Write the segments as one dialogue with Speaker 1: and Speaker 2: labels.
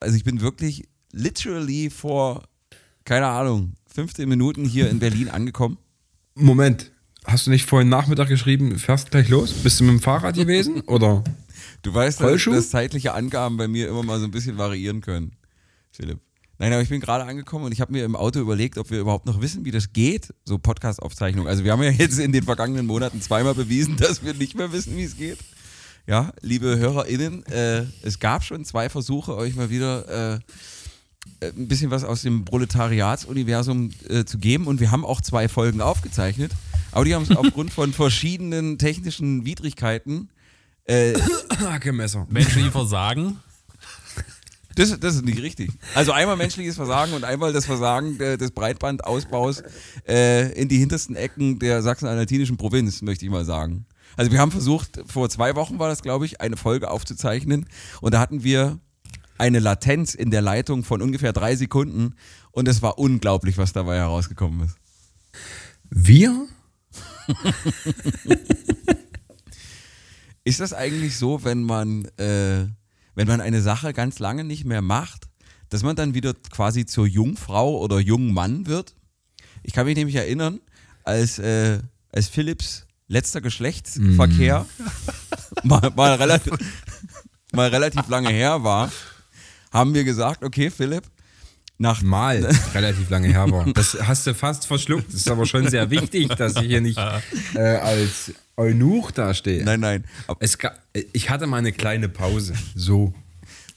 Speaker 1: Also ich bin wirklich literally vor, keine Ahnung, 15 Minuten hier in Berlin angekommen.
Speaker 2: Moment, hast du nicht vorhin Nachmittag geschrieben, fährst gleich los? Bist du mit dem Fahrrad gewesen oder?
Speaker 1: Du weißt, dass, dass zeitliche Angaben bei mir immer mal so ein bisschen variieren können, Philipp. Nein, aber ich bin gerade angekommen und ich habe mir im Auto überlegt, ob wir überhaupt noch wissen, wie das geht, so Podcast-Aufzeichnung. Also wir haben ja jetzt in den vergangenen Monaten zweimal bewiesen, dass wir nicht mehr wissen, wie es geht. Ja, liebe HörerInnen, äh, es gab schon zwei Versuche, euch mal wieder äh, äh, ein bisschen was aus dem Proletariatsuniversum äh, zu geben und wir haben auch zwei Folgen aufgezeichnet, aber die haben es aufgrund von verschiedenen technischen Widrigkeiten äh,
Speaker 2: Hackemesser.
Speaker 3: Menschliche Versagen.
Speaker 1: Das, das ist nicht richtig. Also einmal menschliches Versagen und einmal das Versagen äh, des Breitbandausbaus äh, in die hintersten Ecken der sachsen-anhaltinischen Provinz, möchte ich mal sagen. Also wir haben versucht, vor zwei Wochen war das, glaube ich, eine Folge aufzuzeichnen und da hatten wir eine Latenz in der Leitung von ungefähr drei Sekunden und es war unglaublich, was dabei herausgekommen ist.
Speaker 2: Wir?
Speaker 1: Ist das eigentlich so, wenn man, äh, wenn man eine Sache ganz lange nicht mehr macht, dass man dann wieder quasi zur Jungfrau oder jungen Mann wird? Ich kann mich nämlich erinnern, als, äh, als Philipps letzter Geschlechtsverkehr mal, mal, relativ, mal relativ lange her war, haben wir gesagt, okay, Philipp, nach
Speaker 2: Mal relativ lange her war. Das hast du fast verschluckt. Das ist aber schon sehr wichtig, dass ich hier nicht äh, als Eunuch dastehe.
Speaker 1: Nein, nein.
Speaker 2: Es ga, ich hatte mal eine kleine Pause. So.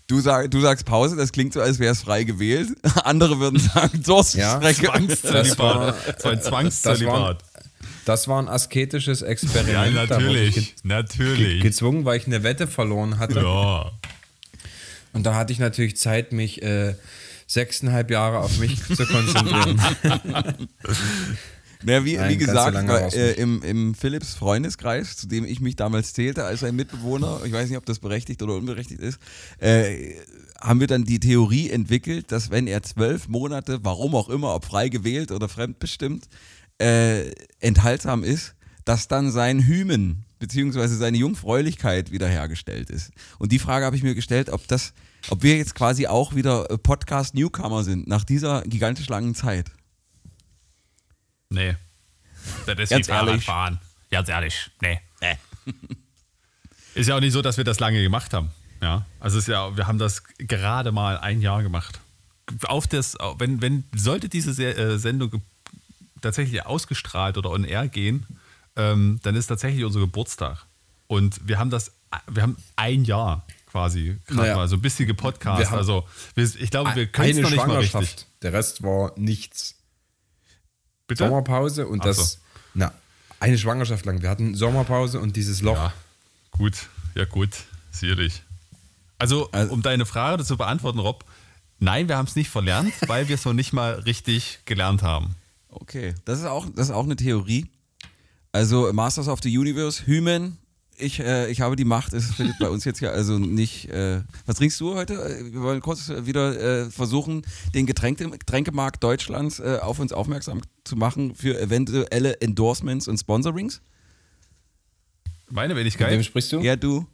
Speaker 1: Du, sag, du sagst Pause, das klingt so, als wäre es frei gewählt. Andere würden sagen Durststrecke.
Speaker 2: Ja,
Speaker 3: Zwangszölibat. Das war ein Zwangszölibat.
Speaker 2: Das war ein asketisches
Speaker 3: Ja,
Speaker 2: Experiment. Ich
Speaker 3: natürlich.
Speaker 2: ge
Speaker 3: Natürlich.
Speaker 2: gezwungen, weil ich eine Wette verloren hatte.
Speaker 3: Ja.
Speaker 2: Und da hatte ich natürlich Zeit, mich äh, sechseinhalb Jahre auf mich zu konzentrieren.
Speaker 1: Ja, wie,
Speaker 2: Nein,
Speaker 1: wie gesagt, war, äh, im, im Philips Freundeskreis, zu dem ich mich damals zählte als ein Mitbewohner, ich weiß nicht, ob das berechtigt oder unberechtigt ist, äh, haben wir dann die Theorie entwickelt, dass wenn er zwölf Monate, warum auch immer, ob frei gewählt oder fremdbestimmt, äh, enthaltsam ist, dass dann sein Hymen beziehungsweise seine Jungfräulichkeit wiederhergestellt ist. Und die Frage habe ich mir gestellt, ob das, ob wir jetzt quasi auch wieder äh, Podcast-Newcomer sind nach dieser gigantisch langen Zeit.
Speaker 3: Nee. Das ist
Speaker 1: Ganz
Speaker 3: wie
Speaker 1: ehrlich.
Speaker 3: Fahrradfahren. Ganz ehrlich. Nee. Ist ja auch nicht so, dass wir das lange gemacht haben. Ja. Also es ist ja, wir haben das gerade mal ein Jahr gemacht. Auf das, wenn, wenn, sollte diese Se äh, Sendung tatsächlich ausgestrahlt oder on air gehen, ähm, dann ist tatsächlich unser Geburtstag. Und wir haben das, wir haben ein Jahr quasi gerade
Speaker 2: Naja.
Speaker 3: mal so ein bisschen gepodcast. Also wir, ich glaube, wir können es noch nicht mal richtig.
Speaker 2: Der Rest war nichts.
Speaker 3: Bitte?
Speaker 2: Sommerpause und
Speaker 3: Ach
Speaker 2: das.
Speaker 3: so.
Speaker 2: Na, eine Schwangerschaft lang. Wir hatten Sommerpause und dieses Loch.
Speaker 3: Ja, gut, ja gut, sicherlich. Also,
Speaker 1: Also-
Speaker 3: um deine Frage zu beantworten, Rob, nein, wir haben es nicht verlernt, weil wir es noch nicht mal richtig gelernt haben.
Speaker 1: Okay, das ist auch, das ist auch eine Theorie. Also Masters of the Universe, Hymen, ich, äh, ich habe die Macht, es findet bei uns jetzt ja also nicht. Äh, was trinkst du heute? Wir wollen kurz wieder äh, versuchen, den Getränke, Getränkemarkt Deutschlands äh, auf uns aufmerksam zu machen für eventuelle Endorsements und Sponsorings.
Speaker 3: Meine
Speaker 2: Mit wem
Speaker 3: Wenigkeit?
Speaker 2: sprichst du?
Speaker 1: Ja, du.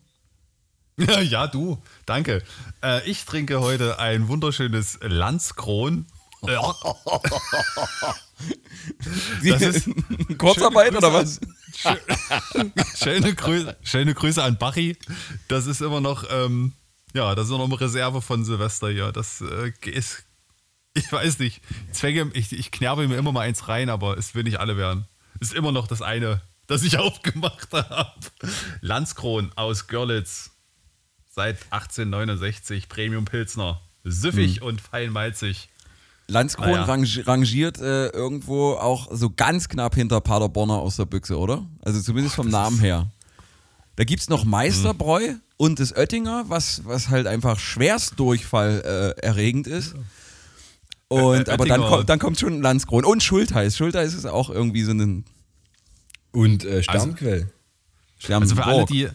Speaker 3: Ja, ja, du, danke. Äh, ich trinke heute ein wunderschönes Landskron. Ja, Das ist
Speaker 1: Kurzarbeit oder
Speaker 3: Grüße
Speaker 1: was?
Speaker 3: schöne, Grü schöne Grüße an Bari. Das ist immer noch, ähm, ja, das ist immer noch eine Reserve von Silvester hier. Das äh, ist, ich weiß nicht, Zwänge, ich, ich knerbe mir immer mal eins rein, aber es will nicht alle werden. Ist immer noch das eine, das ich aufgemacht habe. Landskron aus Görlitz. Seit 1869 Premium Pilsner. Süffig und feinmalzig.
Speaker 1: Landskron
Speaker 3: Naja.
Speaker 1: rangi- rangiert äh, irgendwo auch so ganz knapp hinter Paderborner aus der Büchse, oder? Also zumindest vom Namen her. Da gibt es noch Meisterbräu und das Oettinger, was, was halt einfach schwerst Durchfall äh, erregend ist. Und aber dann, kommt dann kommt schon Landskron. Und Schultheiß. Schultheiß ist auch irgendwie so ein
Speaker 2: Und äh, Sternquell.
Speaker 3: Also für alle, die,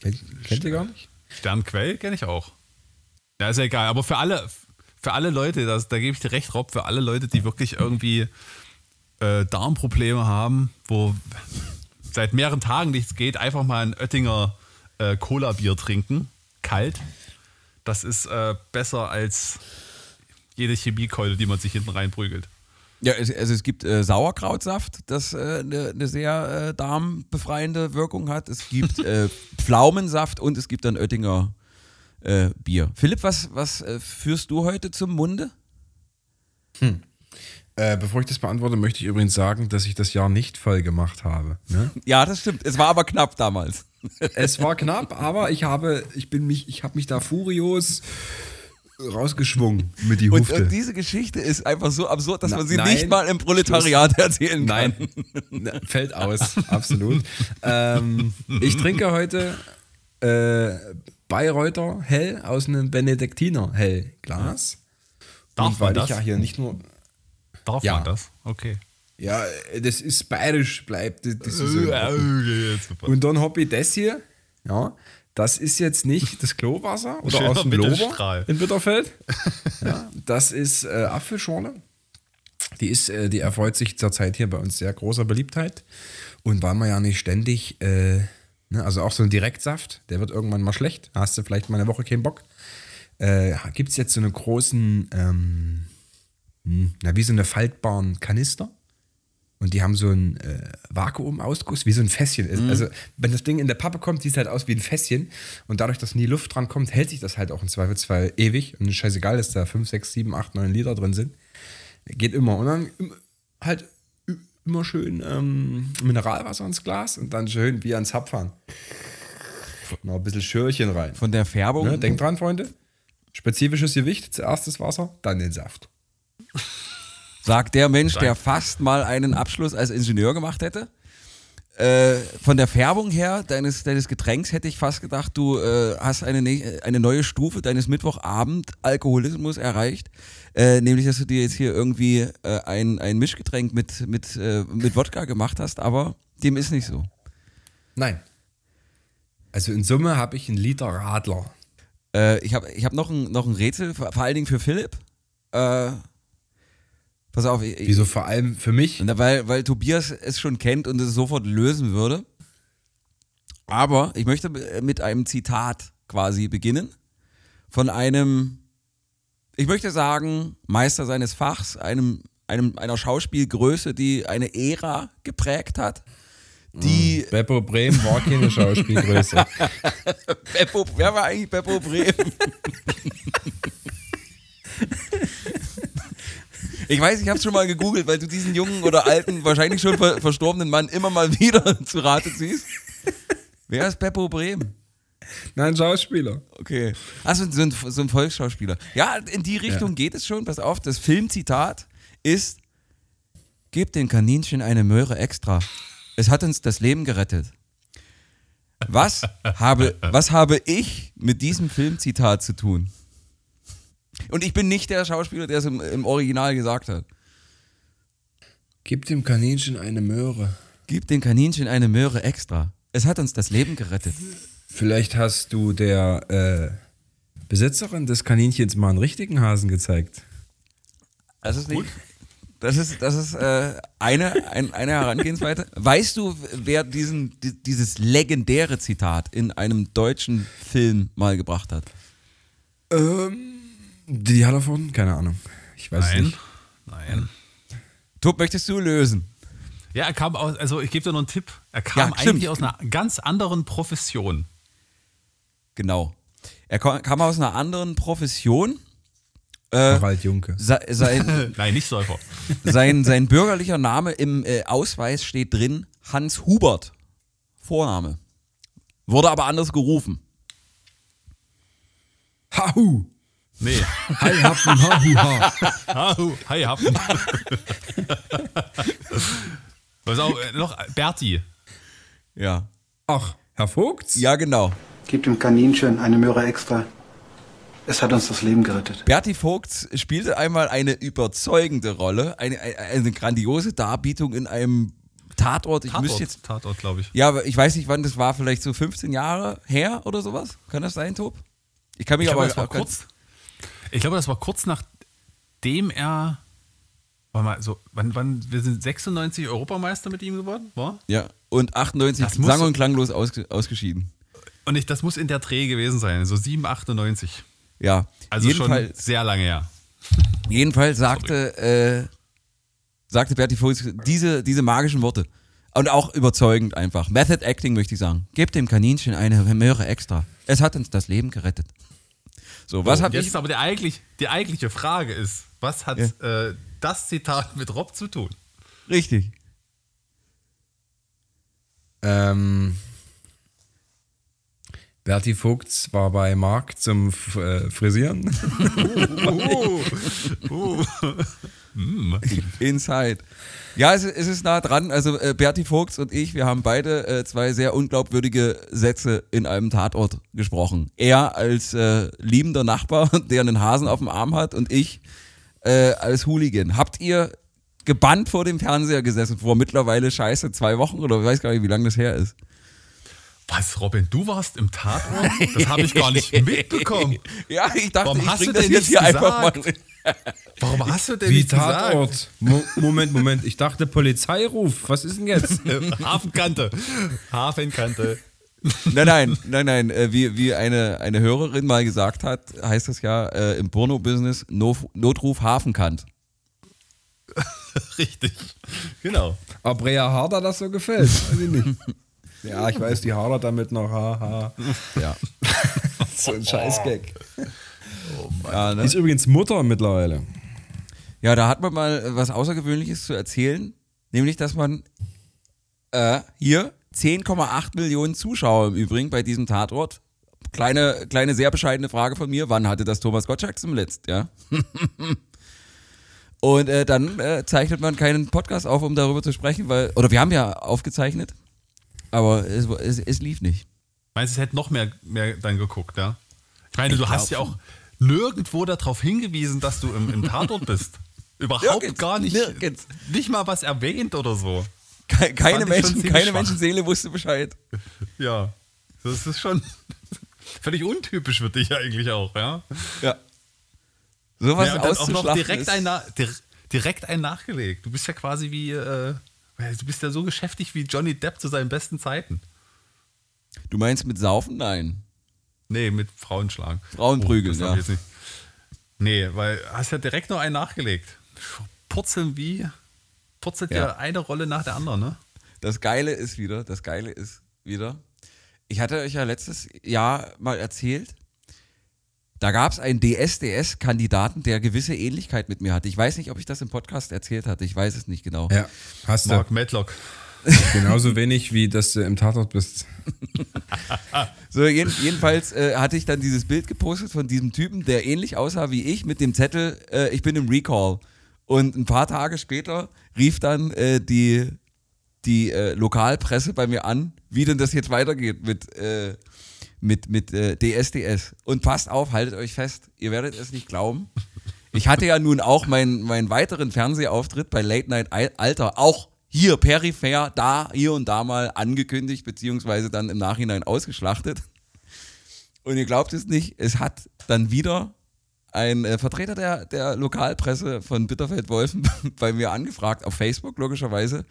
Speaker 2: Kennt, kennt ihr gar nicht?
Speaker 3: Sternquell kenne ich auch. Ja, ist ja egal. Aber für alle, für alle Leute, das, da gebe ich dir recht, Rob, für alle Leute, die wirklich irgendwie äh, Darmprobleme haben, wo seit mehreren Tagen nichts geht, einfach mal ein Oettinger äh, Cola-Bier trinken. Kalt. Das ist äh, besser als jede Chemiekeule, die man sich hinten reinprügelt.
Speaker 1: Ja, also es gibt äh, Sauerkrautsaft, das eine äh, ne, ne sehr äh, darmbefreiende Wirkung hat. Es gibt äh, Pflaumensaft und es gibt dann Oettinger äh, Bier. Philipp, was, was äh, führst du heute zum Munde?
Speaker 2: Hm. bevor ich das beantworte, möchte ich übrigens sagen, dass ich das Jahr nicht voll gemacht habe. Ne?
Speaker 1: Ja, das stimmt. Es war aber knapp damals.
Speaker 2: es war knapp, aber ich habe, ich bin mich, ich habe mich da furios rausgeschwungen mit die Hufte.
Speaker 1: Und, und, diese Geschichte ist einfach so absurd, dass Na, man sie nein, nicht mal im Proletariat Schluss. erzählen kann.
Speaker 2: Nein, fällt aus, absolut. ähm, ich trinke heute äh, Bayreuther Hell aus einem Benediktiner Hellglas.
Speaker 3: Darf und weil man das?
Speaker 2: ich ja hier nicht nur.
Speaker 3: Darf ja. man das? Okay.
Speaker 2: Ja, das ist bayerisch, bleibt. Das ist so und dann habe ich das hier. Ja, das ist jetzt nicht das Klowasser oder Schöner aus dem Lober in Bitterfeld. Ja, das ist äh, Apfelschorle. Die, ist, äh, die erfreut sich zurzeit hier bei uns sehr großer Beliebtheit. Und weil man ja nicht ständig, äh, also auch so ein Direktsaft, der wird irgendwann mal schlecht. Da hast du vielleicht mal eine Woche keinen Bock. Äh, Gibt es jetzt so einen großen, ähm, hm, na, wie so eine faltbaren Kanister. Und die haben so einen äh, Vakuumausguss, wie so ein Fässchen. Mhm. Also, wenn das Ding in der Pappe kommt, sieht es halt aus wie ein Fässchen. Und dadurch, dass nie Luft dran kommt, hält sich das halt auch im Zweifelsfall ewig. Und scheißegal, dass da 5, 6, 7, 8, 9 Liter drin sind. Geht immer. Und dann halt immer schön ähm, Mineralwasser ins Glas und dann schön wie ans Zapfhahn. Noch ein bisschen Schürchen rein.
Speaker 1: Von der Färbung. Ne?
Speaker 2: Denkt dran, Freunde. Spezifisches Gewicht, zuerst das Wasser, dann den Saft.
Speaker 1: Sagt der Mensch, der fast mal einen Abschluss als Ingenieur gemacht hätte. Äh, von der Färbung her deines, deines Getränks hätte ich fast gedacht, du äh, hast eine, ne-, eine neue Stufe deines Mittwochabend-Alkoholismus erreicht. Äh, nämlich, dass du dir jetzt hier irgendwie äh, ein, ein Mischgetränk mit, mit, äh, mit Wodka gemacht hast, aber dem ist nicht so.
Speaker 2: Nein. Also in Summe habe ich einen Liter Radler.
Speaker 1: Äh, ich habe ich hab noch, ein, noch ein Rätsel, vor allen Dingen für Philipp. Äh, Pass auf. Ich,
Speaker 2: Wieso vor allem für mich?
Speaker 1: Weil, weil Tobias es schon kennt und es sofort lösen würde. Aber ich möchte mit einem Zitat quasi beginnen. Von einem, ich möchte sagen, Meister seines Fachs, einem, einem, einer Schauspielgröße, die eine Ära geprägt hat. Die
Speaker 2: hm, Beppo Brehm war keine Schauspielgröße.
Speaker 1: Beppo, wer war eigentlich Beppo Brehm? Ich weiß, ich habe schon mal gegoogelt, weil du diesen jungen oder alten, wahrscheinlich schon ver verstorbenen Mann immer mal wieder zu Rate ziehst. Wer ist Beppo Brehm?
Speaker 2: Nein, Schauspieler.
Speaker 1: Okay. Achso, so ein, so ein Volksschauspieler. Ja, in die Richtung ja. geht es schon. Pass auf, das Filmzitat ist: Gib den Kaninchen eine Möhre extra. Es hat uns das Leben gerettet. Was habe, was habe ich mit diesem Filmzitat zu tun? Und ich bin nicht der Schauspieler, der es im, im Original gesagt hat.
Speaker 2: Gib dem Kaninchen eine Möhre.
Speaker 1: Gib dem Kaninchen eine Möhre extra. Es hat uns das Leben gerettet.
Speaker 2: Vielleicht hast du der äh, Besitzerin des Kaninchens mal einen richtigen Hasen gezeigt.
Speaker 1: Das ist nicht. Das ist, das ist äh, eine, ein, eine Herangehensweise. Weißt du, wer diesen, dieses legendäre Zitat in einem deutschen Film mal gebracht hat?
Speaker 2: Ähm. Die hat davon? Keine Ahnung. Ich weiß
Speaker 3: Nein.
Speaker 2: nicht.
Speaker 3: Nein.
Speaker 1: Top, möchtest du lösen?
Speaker 3: Ja, er kam aus, also ich gebe dir noch einen Tipp. Er kam ja, eigentlich aus einer ganz anderen Profession.
Speaker 1: Genau. Er kam aus einer anderen Profession.
Speaker 2: Äh, Harald Junke.
Speaker 3: Sein, Nein, nicht Säufer.
Speaker 1: Sein, sein bürgerlicher Name im äh, Ausweis steht drin Hans Hubert. Vorname. Wurde aber anders gerufen.
Speaker 2: Hahu.
Speaker 3: Nee.
Speaker 2: Hi Happen, hahu, ha.
Speaker 3: Hahu, hi Happen. Was auch äh, noch? Berti.
Speaker 1: Ja.
Speaker 2: Ach, Herr Vogts?
Speaker 1: Ja, genau.
Speaker 4: Gib dem Kaninchen eine Möhre extra. Es hat uns das Leben gerettet.
Speaker 1: Berti Vogts spielte einmal eine überzeugende Rolle, eine, eine, eine grandiose Darbietung in einem Tatort. Ich
Speaker 3: Tatort,
Speaker 1: jetzt.
Speaker 3: Tatort, glaube ich.
Speaker 1: Ja, aber ich weiß nicht, wann das war. Vielleicht so 15 Jahre her oder sowas. Kann das sein, Tob? Ich kann mich
Speaker 3: ich
Speaker 1: aber
Speaker 3: glaube, das war kurz. Ich glaube, das war kurz nachdem er. Warte mal, so, wann, wann, wir sind 96 Europameister mit ihm geworden, war?
Speaker 1: Ja, und 98
Speaker 3: muss,
Speaker 1: sang- und klanglos aus, ausgeschieden.
Speaker 3: Und ich, das muss in der Dreh gewesen sein, so 7, 98.
Speaker 1: Ja.
Speaker 3: Also schon sehr lange her.
Speaker 1: Jedenfalls sagte, äh, sagte Bertie Vogts diese, diese magischen Worte. Und auch überzeugend einfach. Method Acting möchte ich sagen. Gebt dem Kaninchen eine Möhre extra. Es hat uns das Leben gerettet. So, was habe
Speaker 3: ich. Jetzt aber die, eigentlich, die eigentliche Frage ist, was hat ja. äh, das Zitat mit Rob zu tun?
Speaker 1: Richtig.
Speaker 2: Ähm, Berti Vogts war bei Marc zum äh, Frisieren. uh, uh,
Speaker 1: uh. Inside. Ja, es, es, ist nah dran. Also äh, Berti Vogts und ich, wir haben beide äh, zwei sehr unglaubwürdige Sätze in einem Tatort gesprochen. Er als äh, liebender Nachbar, der einen Hasen auf dem Arm hat und ich äh, als Hooligan. Habt ihr gebannt vor dem Fernseher gesessen vor mittlerweile scheiße zwei Wochen oder ich weiß gar nicht, wie lange das her ist?
Speaker 3: Was, Robin, du warst im Tatort? Das habe ich gar nicht mitbekommen.
Speaker 1: ja, ich dachte,
Speaker 3: Warum
Speaker 1: ich
Speaker 3: hast du das jetzt hier gesagt? einfach mal. Warum hast du denn
Speaker 2: Wie
Speaker 3: nicht
Speaker 2: Tatort?
Speaker 3: gesagt?
Speaker 2: Mo Moment, Moment. Ich dachte Polizeiruf. Was ist denn jetzt?
Speaker 3: Hafenkante. Hafenkante.
Speaker 1: Nein, nein, nein, nein. Äh, wie, wie eine, eine Hörerin mal gesagt hat, heißt das ja äh, im Porno-Business Notruf Hafenkant.
Speaker 3: Richtig. Genau.
Speaker 2: Ob Rea Harder das so gefällt, weiß ich nicht. Ja, ich weiß, die Harder damit noch, haha. Ja. so ein Scheißgag. Oh ja, ne? Ist übrigens Mutter mittlerweile.
Speaker 1: Ja, da hat man mal was Außergewöhnliches zu erzählen, nämlich, dass man äh, hier 10,8 Millionen Zuschauer im Übrigen bei diesem Tatort. Kleine, kleine, sehr bescheidene Frage von mir. Wann hatte das Thomas Gottschalk zum Letzt, ja? Und äh, dann äh, zeichnet man keinen Podcast auf, um darüber zu sprechen, weil, oder wir haben ja aufgezeichnet, aber es, es, es lief nicht.
Speaker 3: Meinst du, es hätte noch mehr, mehr dann geguckt, ja? Ich meine, ich du hast ja auch nirgendwo darauf hingewiesen, dass du im, im Tatort bist. Überhaupt nirgends, gar nicht. Nirgends. Nicht mal was erwähnt oder so.
Speaker 1: Keine, keine, Menschen, keine Menschenseele wusste Bescheid.
Speaker 3: Ja, das ist schon völlig untypisch für dich eigentlich auch, ja?
Speaker 1: Ja. Sowas
Speaker 3: ja, auch noch direkt ein, direkt ein nachgelegt. Du bist ja quasi wie, äh, du bist ja so geschäftig wie Johnny Depp zu seinen besten Zeiten.
Speaker 1: Du meinst mit Saufen? Nein.
Speaker 3: Nee, mit Frauenschlagen.
Speaker 1: Frauenprügeln, oh, ja.
Speaker 3: Nee, weil hast ja direkt noch einen nachgelegt. Purzeln wie, purzelt ja. ja eine Rolle nach der anderen, ne?
Speaker 1: Das Geile ist wieder, das Geile ist wieder, ich hatte euch ja letztes Jahr mal erzählt, da gab es einen DSDS-Kandidaten, der gewisse Ähnlichkeit mit mir hatte. Ich weiß nicht, ob ich das im Podcast erzählt hatte. Ich weiß es nicht genau.
Speaker 2: Ja, hast
Speaker 3: du. Mark Medlock.
Speaker 2: Genauso wenig, wie dass du im Tatort bist.
Speaker 1: so, jeden, jedenfalls äh, hatte ich dann dieses Bild gepostet von diesem Typen, der ähnlich aussah wie ich, mit dem Zettel, äh, ich bin im Recall. Und ein paar Tage später rief dann äh, die, die äh, Lokalpresse bei mir an, wie denn das jetzt weitergeht mit, äh, mit, mit äh, DSDS. Und passt auf, haltet euch fest, ihr werdet es nicht glauben. Ich hatte ja nun auch meinen, meinen weiteren Fernsehauftritt bei Late Night Alter auch hier peripher, da, hier und da mal angekündigt, beziehungsweise dann im Nachhinein ausgeschlachtet. Und ihr glaubt es nicht, es hat dann wieder ein äh, Vertreter der, der Lokalpresse von Bitterfeld-Wolfen bei mir angefragt, auf Facebook logischerweise,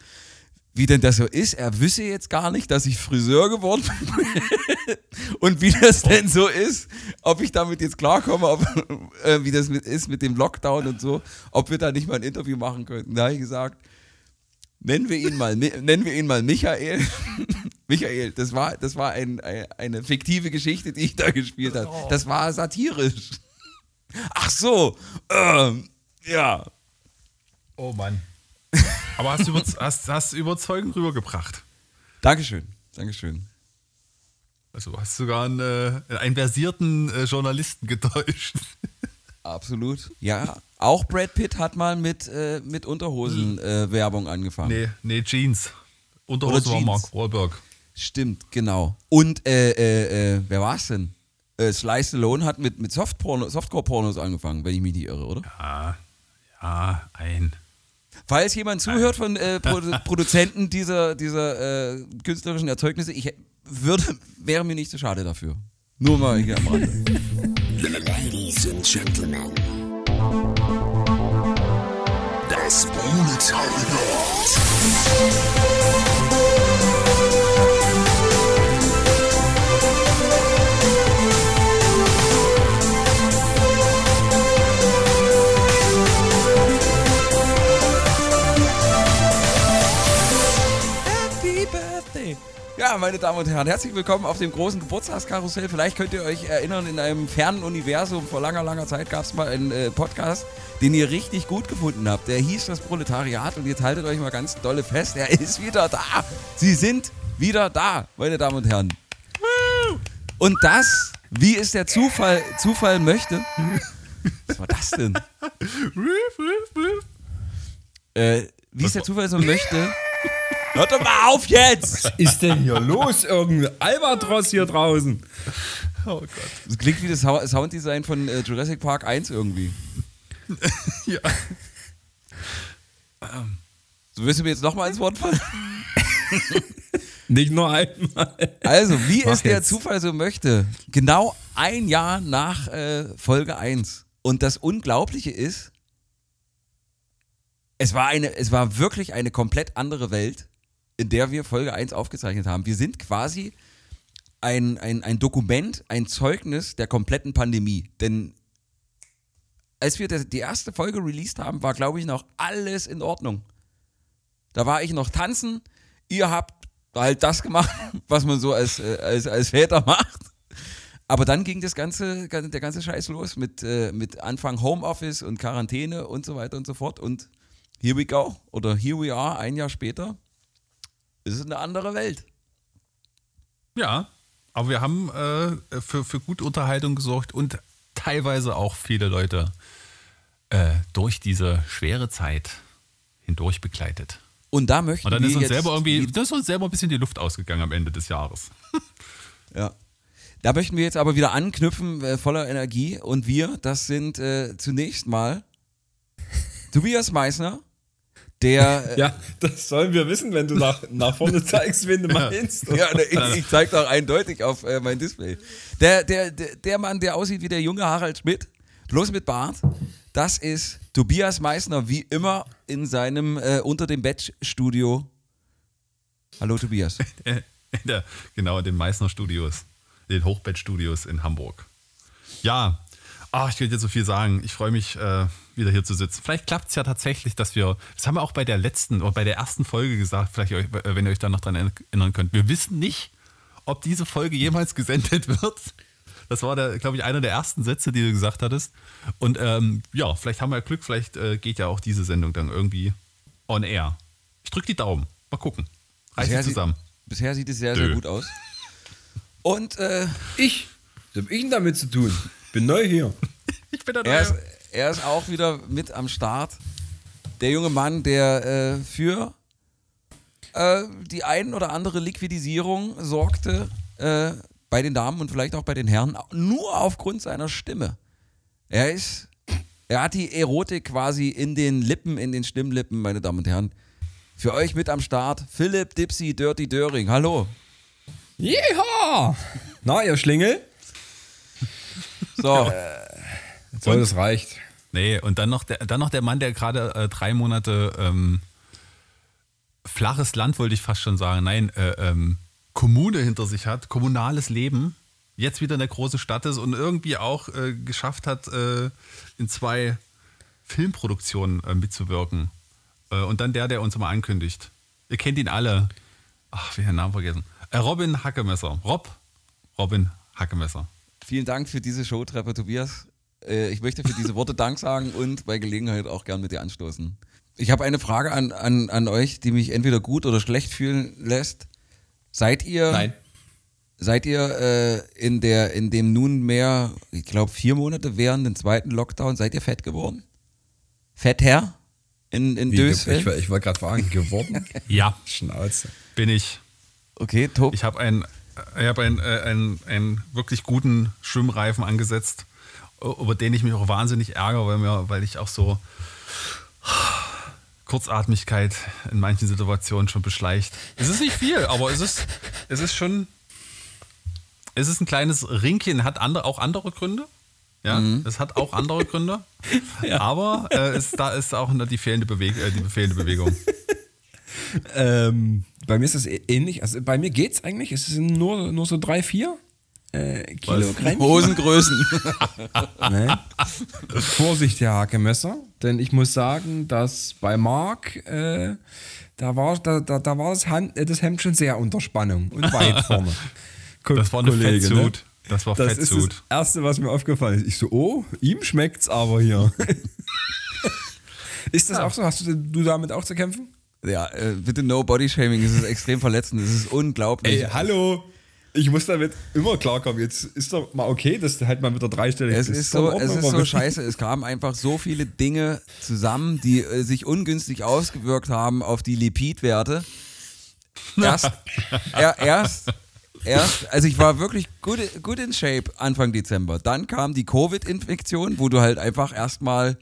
Speaker 1: wie denn das so ist. Er wüsste jetzt gar nicht, dass ich Friseur geworden bin und wie das denn so ist, ob ich damit jetzt klarkomme, ob, äh, wie das mit, ist mit dem Lockdown und so, ob wir da nicht mal ein Interview machen könnten. Da habe ich gesagt, nennen wir ihn mal, nennen wir ihn mal Michael. Michael, das war, das war ein, eine fiktive Geschichte, die ich da gespielt habe. Oh. Das war satirisch. Ach so, ähm, ja.
Speaker 3: Oh Mann. Aber hast du hast, hast überzeugend rübergebracht.
Speaker 1: Dankeschön, Dankeschön.
Speaker 3: Also hast sogar einen, äh, einen versierten äh, Journalisten getäuscht.
Speaker 1: Absolut. Ja, auch Brad Pitt hat mal mit, äh, mit Unterhosen-Werbung äh, angefangen.
Speaker 3: Nee, nee, Jeans. Unterhosen war Mark Wahlberg.
Speaker 1: Stimmt, genau. Und äh, äh, äh wer war es denn? Äh, Sly Stallone hat mit, mit Softcore-Pornos angefangen, wenn ich mich nicht irre, oder?
Speaker 3: Ja, ja, ein.
Speaker 1: Falls jemand zuhört von äh, Produzenten dieser, dieser äh, künstlerischen Erzeugnisse, ich würde, wäre mir nicht so schade dafür. Nur mal hier am Rande. Ladies and Gentlemen. Das Meine Damen und Herren, herzlich willkommen auf dem großen Geburtstagskarussell. Vielleicht könnt ihr euch erinnern, in einem fernen Universum vor langer, langer Zeit gab es mal einen äh, Podcast, den ihr richtig gut gefunden habt. Der hieß das Proletariat und jetzt haltet euch mal ganz dolle fest, er ist wieder da. Sie sind wieder da, meine Damen und Herren. Und das, wie es der Zufall, Zufall möchte. Was war das denn? äh, wie es der Zufall so möchte. Hört doch mal auf jetzt!
Speaker 2: Was ist denn hier los? Irgendein Albatros hier draußen.
Speaker 1: Oh Gott. Das klingt wie das Sounddesign von äh, Jurassic Park 1 irgendwie. ja. So willst du mir jetzt nochmal ins Wort fallen?
Speaker 2: Nicht nur einmal.
Speaker 1: Also, wie Mach es der jetzt. Zufall so möchte, genau ein Jahr nach äh, Folge 1. Und das Unglaubliche ist, es war, eine, es war wirklich eine komplett andere Welt, in der wir Folge 1 aufgezeichnet haben. Wir sind quasi ein, ein, ein Dokument, ein Zeugnis der kompletten Pandemie. Denn als wir die erste Folge released haben, war, glaube ich, noch alles in Ordnung. Da war ich noch tanzen, ihr habt halt das gemacht, was man so als, äh, als, als Väter macht. Aber dann ging das ganze, der ganze Scheiß los mit, äh, mit Anfang Homeoffice und Quarantäne und so weiter und so fort. Und here we go. Oder here we are, ein Jahr später. Ist es eine andere Welt.
Speaker 3: Ja, aber wir haben äh, für, für gute Unterhaltung gesorgt und teilweise auch viele Leute äh, durch diese schwere Zeit hindurch begleitet.
Speaker 1: Und da möchten
Speaker 3: Und dann
Speaker 1: wir
Speaker 3: ist uns selber irgendwie, das ist uns selber ein bisschen die Luft ausgegangen am Ende des Jahres.
Speaker 1: ja. Da möchten wir jetzt aber wieder anknüpfen, äh, voller Energie. Und wir, das sind äh, zunächst mal Tobias Meissner, der.
Speaker 2: Äh, ja, das sollen wir wissen, wenn du nach, nach vorne zeigst, wen du meinst.
Speaker 1: ja, ne, ich, ich zeige doch eindeutig auf äh, mein Display. Der, der, der, der Mann, der aussieht wie der junge Harald Schmidt, bloß mit Bart, das ist Tobias Meissner, wie immer in seinem äh, Unter dem Bett Studio. Hallo Tobias.
Speaker 3: der, genau, in den Meissner Studios, den Hochbettstudios in Hamburg. Ja, ach, ich könnte jetzt so viel sagen. Ich freue mich, äh, wieder hier zu sitzen. Vielleicht klappt es ja tatsächlich, dass wir, das haben wir auch bei der letzten oder bei der ersten Folge gesagt, vielleicht, wenn ihr euch da noch dran erinnern könnt. Wir wissen nicht, ob diese Folge jemals gesendet wird. Das war, glaube ich, einer der ersten Sätze, die du gesagt hattest. Und ähm, ja, vielleicht haben wir Glück, vielleicht äh, geht ja auch diese Sendung dann irgendwie on air. Ich drücke die Daumen. Mal gucken. Reiß sie zusammen.
Speaker 1: Sieht, bisher sieht es sehr, Dö. sehr gut aus. Und äh,
Speaker 2: ich, was habe ich denn damit zu tun? Bin neu hier.
Speaker 1: ich bin der Neue. Er ist, er ist auch wieder mit am Start. Der junge Mann, der äh, für äh, die ein oder andere Liquidisierung sorgte äh, bei den Damen und vielleicht auch bei den Herren, nur aufgrund seiner Stimme. Er ist, er hat die Erotik quasi in den Lippen, in den Stimmlippen, meine Damen und Herren. Für euch mit am Start, Philipp Dipsy Dirty Döring. Hallo.
Speaker 2: Jeha! Na, ihr Schlingel?
Speaker 1: So.
Speaker 2: so, das reicht.
Speaker 3: Nee, und dann noch der, dann noch der Mann, der gerade äh, drei Monate ähm, flaches Land, wollte ich fast schon sagen. Nein, äh, ähm, Kommune hinter sich hat, kommunales Leben, jetzt wieder in der großen Stadt ist und irgendwie auch äh, geschafft hat, äh, in zwei Filmproduktionen äh, mitzuwirken. Äh, und dann der, der uns immer ankündigt. Ihr kennt ihn alle. Ach, wir haben den Namen vergessen. Äh, Robin Hackemesser. Rob Robin Hackemesser.
Speaker 1: Vielen Dank für diese Showtreffer, Tobias. Äh, ich möchte für diese Worte Dank sagen und bei Gelegenheit auch gern mit dir anstoßen. Ich habe eine Frage an, an, an euch, die mich entweder gut oder schlecht fühlen lässt. Seid ihr.
Speaker 2: Nein.
Speaker 1: Seid ihr äh, in, der, in dem nunmehr, ich glaube, vier Monate während dem zweiten Lockdown, seid ihr fett geworden? Fett her? In, in Wie,
Speaker 2: Ich, ich wollte gerade fragen, geworden?
Speaker 3: ja.
Speaker 2: Schnauze.
Speaker 3: Bin ich.
Speaker 1: Okay, top.
Speaker 3: Ich habe einen, hab einen, äh, einen, einen wirklich guten Schwimmreifen angesetzt, über den ich mich auch wahnsinnig ärgere, weil, mir, weil ich auch so Kurzatmigkeit in manchen Situationen schon beschleicht. Es ist nicht viel, aber es ist, es ist schon. Es ist ein kleines Ringchen, hat andere, auch andere Gründe. Ja, mhm. es hat auch andere Gründe. ja. Aber äh, es, da ist auch die fehlende, Beweg äh, die fehlende Bewegung.
Speaker 2: ähm, bei mir ist es ähnlich. Also bei mir geht es eigentlich. Es sind nur, nur so drei, vier äh, Kilogramm.
Speaker 1: Hosengrößen.
Speaker 2: ne? Vorsicht, Herr Hakemesser, denn ich muss sagen, dass bei Marc äh, da war, da, da, da war das, Hand, äh, das Hemd schon sehr unter Spannung und weit vorne.
Speaker 3: das war eine Kollege, Fettsuit. Ne? Das war
Speaker 2: das Fettsuit. ist das Erste, was mir aufgefallen ist. Ich so, oh, ihm schmeckt's aber hier. ist das ja. auch so? Hast du, du damit auch zu kämpfen?
Speaker 1: Ja, äh, bitte no Body Shaming. Es ist extrem verletzend. Es ist unglaublich.
Speaker 2: Ey, hallo ich muss damit immer klarkommen. Jetzt ist doch mal okay, dass halt mal wieder dreistellig
Speaker 1: es ist. So, es ist so scheiße. Es kamen einfach so viele Dinge zusammen, die äh, sich ungünstig ausgewirkt haben auf die Lipidwerte. Erst, er, erst, erst, also ich war wirklich gut, gut in Shape Anfang Dezember. Dann kam die Covid-Infektion, wo du halt einfach erstmal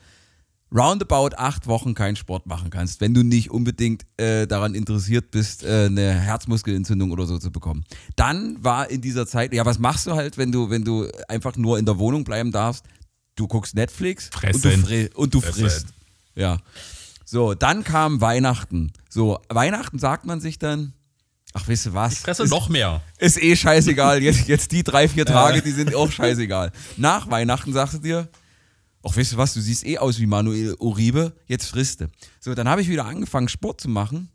Speaker 1: roundabout acht Wochen keinen Sport machen kannst, wenn du nicht unbedingt äh, daran interessiert bist, äh, eine Herzmuskelentzündung oder so zu bekommen. Dann war in dieser Zeit, ja, was machst du halt, wenn du, wenn du einfach nur in der Wohnung bleiben darfst? Du guckst Netflix und du, fri und du frisst. Ja. So, dann kam Weihnachten. So, Weihnachten sagt man sich dann, ach, weißt du was?
Speaker 3: Ich fresse ist, noch mehr.
Speaker 1: Ist eh scheißegal. Jetzt, jetzt die drei, vier Tage, die sind auch scheißegal. Nach Weihnachten sagst du dir, ach, weißt du was, du siehst eh aus wie Manuel Uribe, jetzt friste. So, dann habe ich wieder angefangen, Sport zu machen.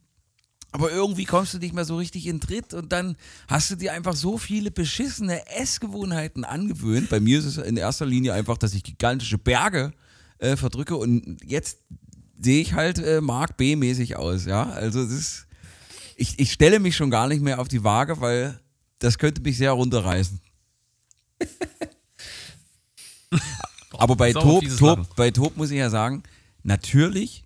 Speaker 1: Aber irgendwie kommst du nicht mehr so richtig in Tritt und dann hast du dir einfach so viele beschissene Essgewohnheiten angewöhnt. Bei mir ist es in erster Linie einfach, dass ich gigantische Berge äh, verdrücke und jetzt sehe ich halt äh, Mark B-mäßig aus, ja. Also es ist, ich, ich stelle mich schon gar nicht mehr auf die Waage, weil das könnte mich sehr runterreißen. Aber bei Top, Top, bei Top muss ich ja sagen, natürlich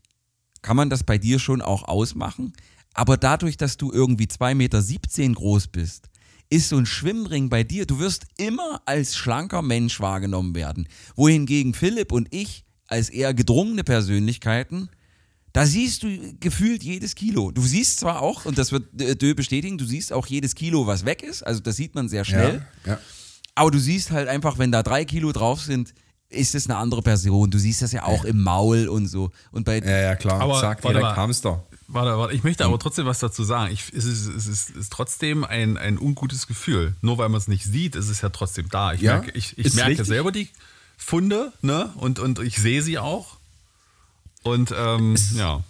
Speaker 1: kann man das bei dir schon auch ausmachen. Aber dadurch, dass du irgendwie 2,17 Meter groß bist, ist so ein Schwimmring bei dir, du wirst immer als schlanker Mensch wahrgenommen werden. Wohingegen Philipp und ich als eher gedrungene Persönlichkeiten, da siehst du gefühlt jedes Kilo. Du siehst zwar auch, und das wird äh, Dö bestätigen, du siehst auch jedes Kilo, was weg ist. Also das sieht man sehr schnell. Ja, ja. Aber du siehst halt einfach, wenn da drei Kilo drauf sind, ist es eine andere Person. Du siehst das ja auch im Maul und so. Und bei
Speaker 2: ja, ja, klar. Aber, Sagt direkt mal, Hamster.
Speaker 3: Warte, warte, ich möchte aber trotzdem was dazu sagen. Ich, es, ist, es, ist, es ist trotzdem ein, ein ungutes Gefühl. Nur weil man es nicht sieht, ist es ja trotzdem da. Ich ja, merke, ich, ich merke selber die Funde ne? und, und ich sehe sie auch. Und ähm, es, ja.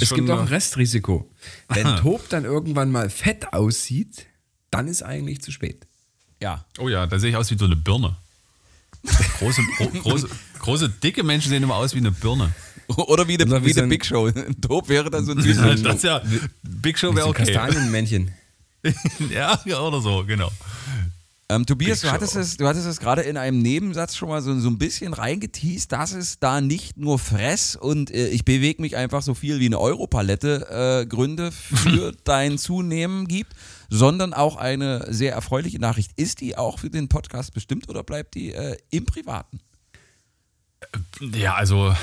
Speaker 2: es gibt auch ein Restrisiko. Wenn Tob dann irgendwann mal fett aussieht, dann ist eigentlich zu spät.
Speaker 3: Ja. Oh ja, da sehe ich aus wie so eine Birne. Große, große, große, dicke Menschen sehen immer aus wie eine Birne.
Speaker 1: Oder wie eine, wie eine Big Show. Ein Top wäre dann so ein
Speaker 3: süßes. Das ja, Big Show wäre okay.
Speaker 2: Kastanienmännchen.
Speaker 3: ja, oder so, genau.
Speaker 1: Ähm, Tobias, du hattest, es, du hattest es gerade in einem Nebensatz schon mal so, so ein bisschen reingeteased, dass es da nicht nur Fress und äh, ich bewege mich einfach so viel wie eine Europalette äh, Gründe für dein Zunehmen gibt, sondern auch eine sehr erfreuliche Nachricht. Ist die auch für den Podcast bestimmt oder bleibt die äh, im Privaten?
Speaker 3: Ja, also,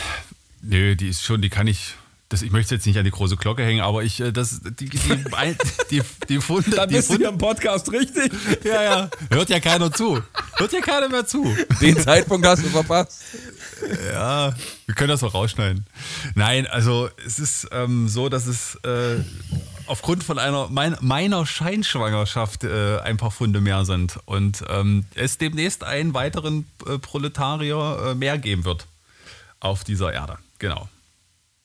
Speaker 3: nö, die ist schon, die kann ich das, ich möchte jetzt nicht an die große Glocke hängen, aber ich, äh, das, die, die, die, die Funde.
Speaker 2: Da bist
Speaker 3: Funde,
Speaker 2: du im Podcast richtig.
Speaker 3: Ja, ja. Hört ja keiner zu. Hört ja keiner mehr zu.
Speaker 1: Den Zeitpunkt hast du verpasst.
Speaker 3: Ja, wir können das auch rausschneiden. Nein, also es ist ähm, so, dass es äh, aufgrund von einer mein, meiner Scheinschwangerschaft äh, ein paar Funde mehr sind und ähm, es demnächst einen weiteren äh, Proletarier äh, mehr geben wird auf dieser Erde. Genau.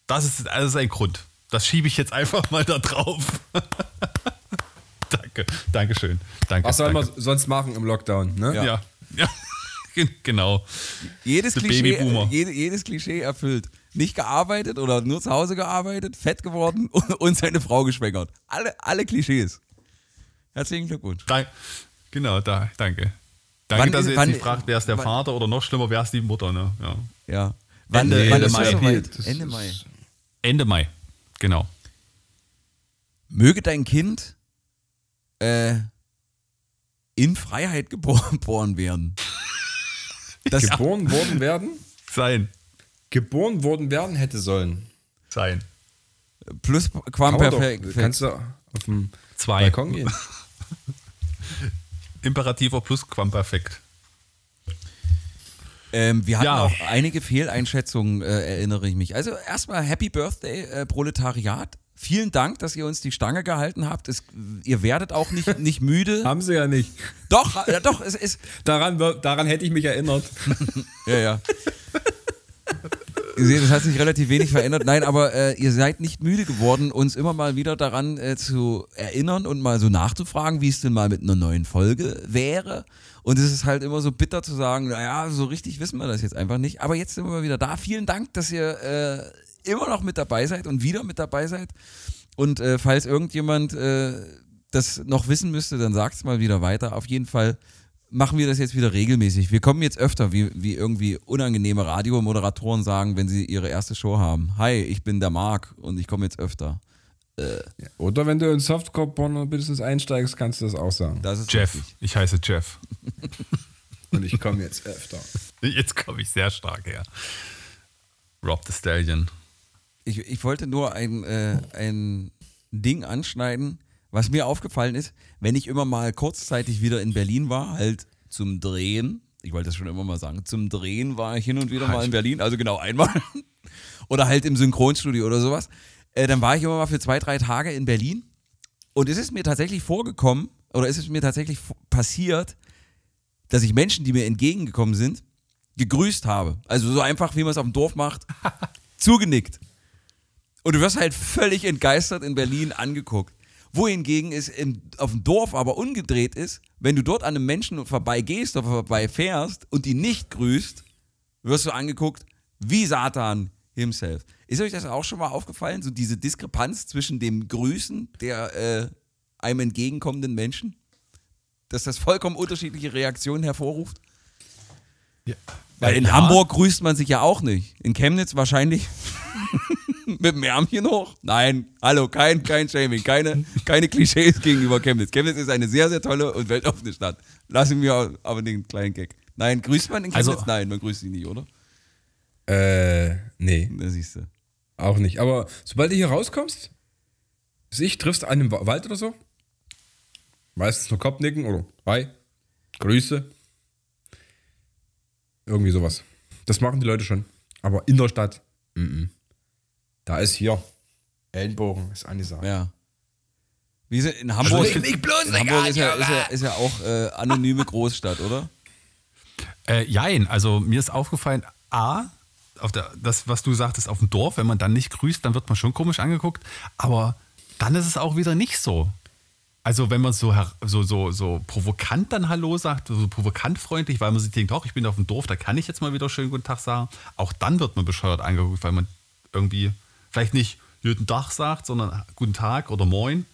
Speaker 3: Das ist, das ist ein Grund. Das schiebe ich jetzt einfach mal da drauf. danke, Dankeschön. Danke,
Speaker 2: Was soll
Speaker 3: danke.
Speaker 2: man sonst machen im Lockdown? Ne?
Speaker 3: Ja. ja. ja. genau.
Speaker 1: Jedes Klischee, jede, jedes Klischee erfüllt. Nicht gearbeitet oder nur zu Hause gearbeitet, fett geworden und seine Frau geschwängert. Alle, alle Klischees. Herzlichen Glückwunsch.
Speaker 3: Dank, genau, da, danke. Danke, wann, dass ihr jetzt wann, nicht fragt, wer ist der wann, Vater oder noch schlimmer, wer ist die Mutter. Ne? Ja.
Speaker 1: ja.
Speaker 3: Wann, Ende, Ende Mai.
Speaker 1: Ende Mai.
Speaker 3: Ende Mai, genau.
Speaker 1: Möge dein Kind äh, in Freiheit geboren werden.
Speaker 2: Das geboren worden werden?
Speaker 3: Sein.
Speaker 2: Geboren worden werden hätte sollen.
Speaker 3: Sein.
Speaker 1: Plus Quamperfekt.
Speaker 2: Kannst du auf dem
Speaker 3: Zwei. Balkon gehen? Imperativer plus Quamperfekt.
Speaker 1: Ähm, wir hatten ja. auch einige Fehleinschätzungen, äh, erinnere ich mich. Also erstmal Happy Birthday, äh, Proletariat. Vielen Dank, dass ihr uns die Stange gehalten habt. Es, ihr werdet auch nicht, nicht müde.
Speaker 2: Haben sie ja nicht.
Speaker 1: Doch, äh, doch, es ist.
Speaker 2: daran, daran hätte ich mich erinnert.
Speaker 1: ja, ja. Es hat sich relativ wenig verändert. Nein, aber äh, ihr seid nicht müde geworden, uns immer mal wieder daran äh, zu erinnern und mal so nachzufragen, wie es denn mal mit einer neuen Folge wäre. Und es ist halt immer so bitter zu sagen, naja, so richtig wissen wir das jetzt einfach nicht. Aber jetzt sind wir mal wieder da. Vielen Dank, dass ihr äh, immer noch mit dabei seid und wieder mit dabei seid. Und äh, falls irgendjemand äh, das noch wissen müsste, dann sagt es mal wieder weiter. Auf jeden Fall machen wir das jetzt wieder regelmäßig. Wir kommen jetzt öfter, wie, wie irgendwie unangenehme Radiomoderatoren sagen, wenn sie ihre erste Show haben. Hi, ich bin der Marc und ich komme jetzt öfter.
Speaker 2: Äh. Oder wenn du in Softcore-Porno mindestens einsteigst, kannst du das auch sagen.
Speaker 3: Das Jeff. Richtig. Ich heiße Jeff.
Speaker 2: und ich komme jetzt öfter.
Speaker 3: Jetzt komme ich sehr stark her. Rob the Stallion.
Speaker 1: Ich, ich wollte nur ein, äh, ein Ding anschneiden was mir aufgefallen ist, wenn ich immer mal kurzzeitig wieder in Berlin war, halt zum Drehen, ich wollte das schon immer mal sagen, zum Drehen war ich hin und wieder mal in Berlin, also genau einmal. oder halt im Synchronstudio oder sowas. Äh, dann war ich immer mal für zwei, drei Tage in Berlin. Und es ist mir tatsächlich vorgekommen, oder ist es mir tatsächlich passiert, dass ich Menschen, die mir entgegengekommen sind, gegrüßt habe. Also so einfach, wie man es auf dem Dorf macht, zugenickt. Und du wirst halt völlig entgeistert in Berlin angeguckt wohingegen es im, auf dem Dorf aber umgedreht ist, wenn du dort an einem Menschen vorbeigehst oder vorbeifährst und ihn nicht grüßt, wirst du angeguckt wie Satan himself. Ist euch das auch schon mal aufgefallen, so diese Diskrepanz zwischen dem Grüßen der äh, einem entgegenkommenden Menschen? Dass das vollkommen unterschiedliche Reaktionen hervorruft? Ja. Weil in ja. Hamburg grüßt man sich ja auch nicht. In Chemnitz wahrscheinlich mit dem Ärmchen hoch. Nein, hallo, kein, kein Shaming, keine, keine Klischees gegenüber Chemnitz. Chemnitz ist eine sehr, sehr tolle und weltoffene Stadt. Lassen wir aber den kleinen Gag. Nein, grüßt man in Chemnitz? Also, Nein, man grüßt sie nicht, oder?
Speaker 2: Äh, nee.
Speaker 1: Da siehst du.
Speaker 2: Auch nicht. Aber sobald du hier rauskommst, sich triffst an einem Wald oder so, meistens nur Kopfnicken oder Hi, Grüße. Irgendwie sowas. Das machen die Leute schon. Aber in der Stadt, mm -mm. Da ist hier Ellenbogen, ist angesagt.
Speaker 1: Ja. Wie ist in Hamburg, also in Hamburg ist, ja, ist, ja, ist ja auch äh, anonyme Großstadt, oder?
Speaker 3: Äh, jein, also mir ist aufgefallen, A, auf der, das, was du sagtest, auf dem Dorf, wenn man dann nicht grüßt, dann wird man schon komisch angeguckt. Aber dann ist es auch wieder nicht so. Also wenn man so, so, so, so provokant dann Hallo sagt, so provokant freundlich, weil man sich denkt, doch, ich bin auf dem Dorf, da kann ich jetzt mal wieder schönen guten Tag sagen. Auch dann wird man bescheuert angeguckt, weil man irgendwie vielleicht nicht guten Tag sagt, sondern guten Tag oder moin.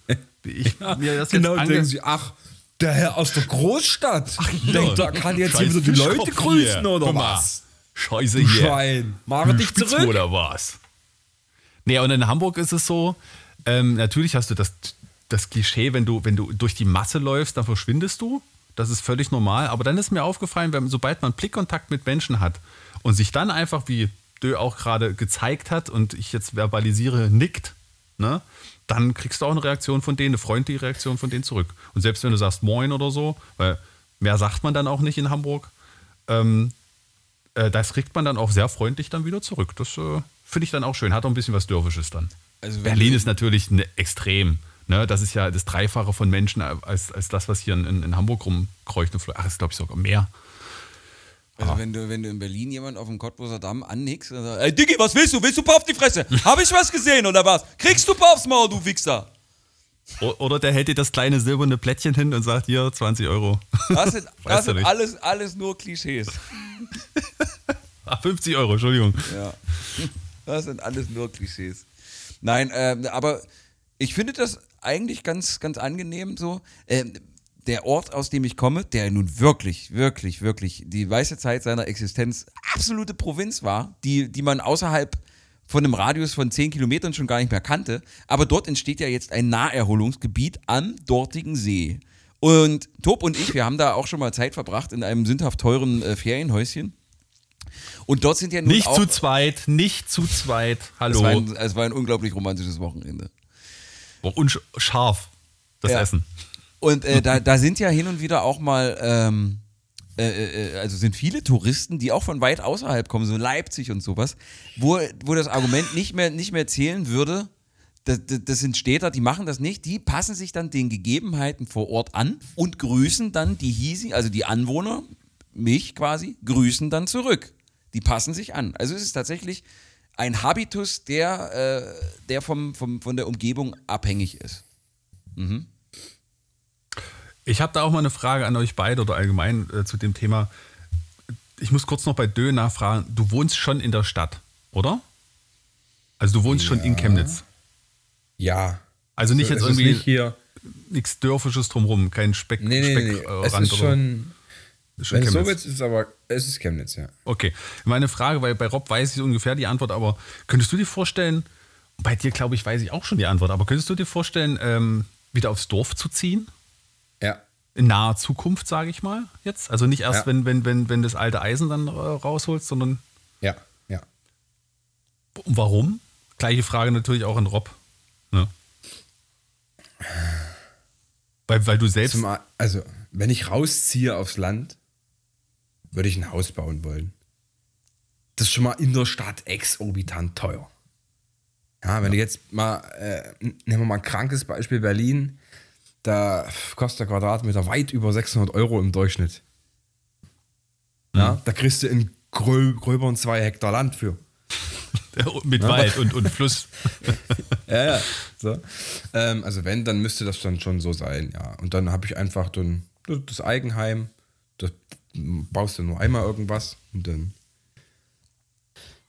Speaker 2: Wie ich ja, mir das genau, jetzt denken sie, ach, der Herr aus der Großstadt. Ach, hier, denkt, da kann jetzt hier wieder die Leute grüßen hier. oder was?
Speaker 3: Scheiße hier.
Speaker 2: Schwein. Mach dich zurück.
Speaker 3: Oder was? Nee, und in Hamburg ist es so, ähm, natürlich hast du das, das Klischee, wenn du, wenn du durch die Masse läufst, dann verschwindest du. Das ist völlig normal. Aber dann ist mir aufgefallen, wenn, sobald man Blickkontakt mit Menschen hat und sich dann einfach wie Dö auch gerade gezeigt hat und ich jetzt verbalisiere, nickt, ne, dann kriegst du auch eine Reaktion von denen, eine freundliche Reaktion von denen zurück. Und selbst wenn du sagst Moin oder so, weil mehr sagt man dann auch nicht in Hamburg, ähm, äh, das kriegt man dann auch sehr freundlich dann wieder zurück. Das äh, finde ich dann auch schön. Hat auch ein bisschen was Dörfisches dann. Also Berlin ist natürlich ne, extrem. Ne? Das ist ja das Dreifache von Menschen als, als das, was hier in, in Hamburg rumkreucht und fleucht. Ach, das ist glaube ich sogar mehr.
Speaker 1: Also ah. wenn du, wenn du in Berlin jemand auf dem Cottbuser Damm annickst und sagst, ey Diggi, was willst du? Willst du paar auf die Fresse? Hab ich was gesehen oder was? Kriegst du paar aufs Maul, du Wichser?
Speaker 3: Oder der hält dir das kleine silberne Plättchen hin und sagt, hier, 20 Euro.
Speaker 1: Das sind, das sind alles, alles nur Klischees.
Speaker 3: 50 ah, Euro, Entschuldigung.
Speaker 1: Ja, das sind alles nur Klischees. Nein, äh, aber ich finde das eigentlich ganz, ganz angenehm so. Äh, der Ort, aus dem ich komme, der nun wirklich, wirklich, wirklich die weiße Zeit seiner Existenz absolute Provinz war, die, die man außerhalb von einem Radius von 10 Kilometern schon gar nicht mehr kannte. Aber dort entsteht ja jetzt ein Naherholungsgebiet am dortigen See. Und Tob und ich, wir haben da auch schon mal Zeit verbracht in einem sündhaft teuren äh, Ferienhäuschen. Und dort sind ja nun
Speaker 3: Nicht
Speaker 1: auch,
Speaker 3: zu zweit, nicht zu zweit. Hallo.
Speaker 1: Es war ein, es war ein unglaublich romantisches Wochenende.
Speaker 3: Und scharf, das ja. Essen.
Speaker 1: Und äh, da, da sind ja hin und wieder auch mal, ähm, äh, äh, äh, also sind viele Touristen, die auch von weit außerhalb kommen, so Leipzig und sowas, wo, wo das Argument nicht mehr, nicht mehr zählen würde, das, das, sind Städter, die machen das nicht, die passen sich dann den Gegebenheiten vor Ort an und grüßen dann die Hiesi, also die Anwohner, mich quasi, grüßen dann zurück. Die passen sich an. Also es ist tatsächlich ein Habitus, der, äh, der vom, vom, von der Umgebung abhängig ist. Mhm.
Speaker 3: Ich habe da auch mal eine Frage an euch beide oder allgemein äh, zu dem Thema. Ich muss kurz noch bei Dö nachfragen. Du wohnst schon in der Stadt, oder? Also du wohnst ja. schon in Chemnitz.
Speaker 2: Ja.
Speaker 3: Also nicht jetzt irgendwie
Speaker 2: nicht hier
Speaker 3: nichts Dörfisches drumherum, kein Speck.
Speaker 2: Nee, nee,
Speaker 3: Speck,
Speaker 2: nee, es ist schon, ist schon Wenn so ist es aber, es ist Chemnitz, ja.
Speaker 3: Okay. Meine Frage, weil bei Rob weiß ich ungefähr die Antwort, aber könntest du dir vorstellen, bei dir glaube ich, weiß ich auch schon die Antwort, aber könntest du dir vorstellen, ähm, wieder aufs Dorf zu ziehen?
Speaker 2: Ja.
Speaker 3: In naher Zukunft, sage ich mal, jetzt? Also nicht erst, ja. wenn, wenn, wenn, wenn das alte Eisen dann äh, rausholst, sondern.
Speaker 2: Ja, ja.
Speaker 3: Und warum? Gleiche Frage natürlich auch an Rob. Ne? Weil, weil du selbst. Zum,
Speaker 2: also, wenn ich rausziehe aufs Land, würde ich ein Haus bauen wollen. Das ist schon mal in der Stadt exorbitant teuer. Ja, wenn ja. du jetzt mal, äh, nehmen wir mal ein krankes Beispiel Berlin, da kostet der Quadratmeter weit über 600 Euro im Durchschnitt. Ja, mhm. da kriegst du in grö gröberen zwei Hektar Land für.
Speaker 3: Mit ja, Wald und, und Fluss.
Speaker 2: ja, ja. So. Ähm, also wenn, dann müsste das dann schon so sein, ja. Und dann habe ich einfach dann das Eigenheim, das baust du nur einmal irgendwas und dann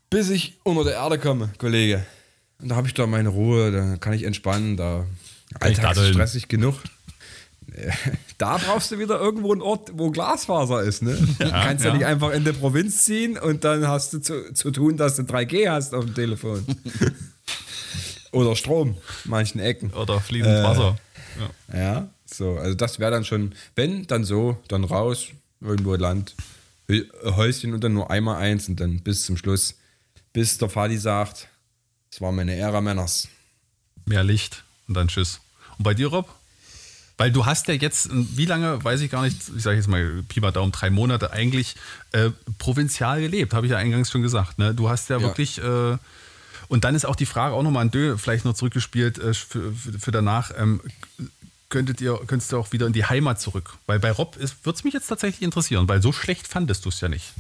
Speaker 2: bis ich unter der Erde komme, Kollege. Und da habe ich da meine Ruhe, da kann ich entspannen, da Alltag ist stressig genug. Da brauchst du wieder irgendwo einen Ort, wo Glasfaser ist. Ne? Ja, du kannst ja. ja. nicht einfach in der Provinz ziehen und dann hast du zu, zu tun, dass du 3G hast auf dem Telefon. Oder Strom, manchen Ecken.
Speaker 3: Oder fließend äh, Wasser.
Speaker 2: Ja. ja, so. Also das wäre dann schon, wenn, dann so, dann raus, irgendwo Land, Häuschen und dann nur einmal eins und dann bis zum Schluss, bis der Fadi sagt, es war meine Ära Männers.
Speaker 3: Mehr Licht und dann Tschüss. Und bei dir, Rob? Weil du hast ja jetzt, wie lange, weiß ich gar nicht, ich sage jetzt mal Pi mal Daumen, drei Monate eigentlich äh, provinzial gelebt, habe ich ja eingangs schon gesagt. Ne? Du hast ja, ja. wirklich, äh, und dann ist auch die Frage auch nochmal an Dö vielleicht noch zurückgespielt äh, für, für, danach. Ähm, könntet ihr, könntest du auch wieder in die Heimat zurück? Weil bei Rob würde es mich jetzt tatsächlich interessieren, weil so schlecht fandest du es ja nicht.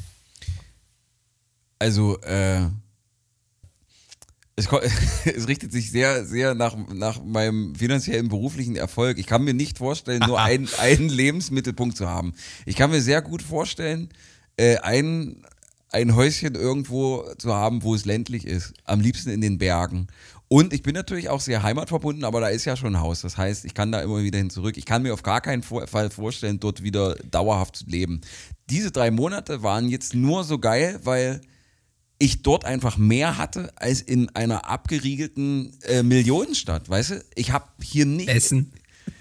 Speaker 1: Also, äh, es, es, richtet sich sehr, sehr nach, nach meinem finanziellen beruflichen Erfolg. Ich kann mir nicht vorstellen, nur ein, einen Lebensmittelpunkt zu haben. Ich kann mir sehr gut vorstellen, äh, ein, ein Häuschen irgendwo zu haben, wo es ländlich ist. Am liebsten in den Bergen. Und ich bin natürlich auch sehr heimatverbunden, aber da ist ja schon ein Haus. Das heißt, ich kann da immer wieder hin zurück. Ich kann mir auf gar keinen Fall vorstellen, dort wieder dauerhaft zu leben. Diese drei Monate waren jetzt nur so geil, weil ich dort einfach mehr hatte als in einer abgeriegelten äh, Millionenstadt, weißt du? Ich habe hier nicht.
Speaker 2: Essen.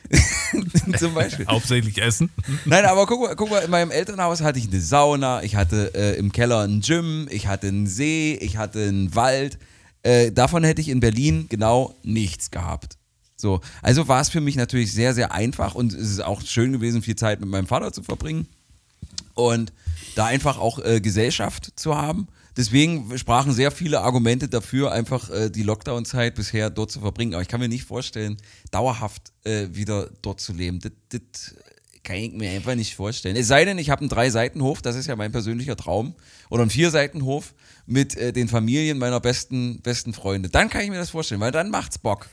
Speaker 3: Zum Beispiel. Hauptsächlich Essen.
Speaker 1: Nein, aber guck mal, guck mal, in meinem Elternhaus hatte ich eine Sauna, ich hatte äh, im Keller ein Gym, ich hatte einen See, ich hatte einen Wald. Äh, davon hätte ich in Berlin genau nichts gehabt. So, also war es für mich natürlich sehr, sehr einfach und es ist auch schön gewesen, viel Zeit mit meinem Vater zu verbringen und da einfach auch äh, Gesellschaft zu haben. Deswegen sprachen sehr viele Argumente dafür, einfach äh, die Lockdown-Zeit bisher dort zu verbringen. Aber ich kann mir nicht vorstellen, dauerhaft äh, wieder dort zu leben. Das, das kann ich mir einfach nicht vorstellen. Es sei denn, ich habe einen Drei-Seiten-Hof, das ist ja mein persönlicher Traum. Oder einen Vier-Seiten-Hof mit äh, den Familien meiner besten, besten Freunde. Dann kann ich mir das vorstellen, weil dann macht's Bock.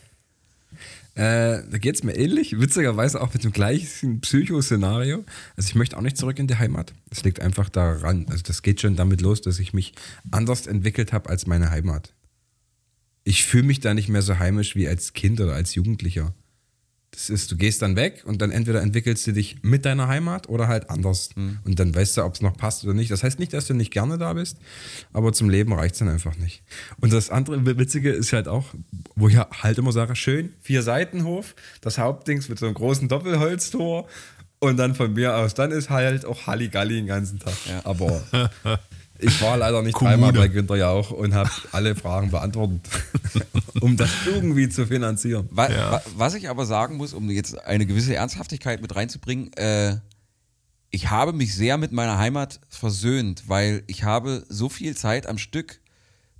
Speaker 2: Äh, da geht es mir ähnlich, witzigerweise auch mit dem gleichen Psychoszenario. Also ich möchte auch nicht zurück in die Heimat. Das liegt einfach daran, also das geht schon damit los, dass ich mich anders entwickelt habe als meine Heimat. Ich fühle mich da nicht mehr so heimisch wie als Kind oder als Jugendlicher. Das ist, du gehst dann weg und dann entweder entwickelst du dich mit deiner Heimat oder halt anders. Mhm. Und dann weißt du, ob es noch passt oder nicht. Das heißt nicht, dass du nicht gerne da bist, aber zum Leben reicht es dann einfach nicht. Und das andere Witzige ist halt auch, wo ich halt immer sage, schön, vier Seitenhof, das Hauptdings mit so einem großen Doppelholztor und dann von mir aus, dann ist halt auch Halligalli den ganzen Tag. Ja. Aber Ich war leider nicht Kommune. dreimal bei Günter Jauch und habe alle Fragen beantwortet, um das irgendwie zu finanzieren.
Speaker 1: Was, ja. was, ich aber sagen muss, um jetzt eine gewisse Ernsthaftigkeit mit reinzubringen, äh, ich habe mich sehr mit meiner Heimat versöhnt, weil ich habe so viel Zeit am Stück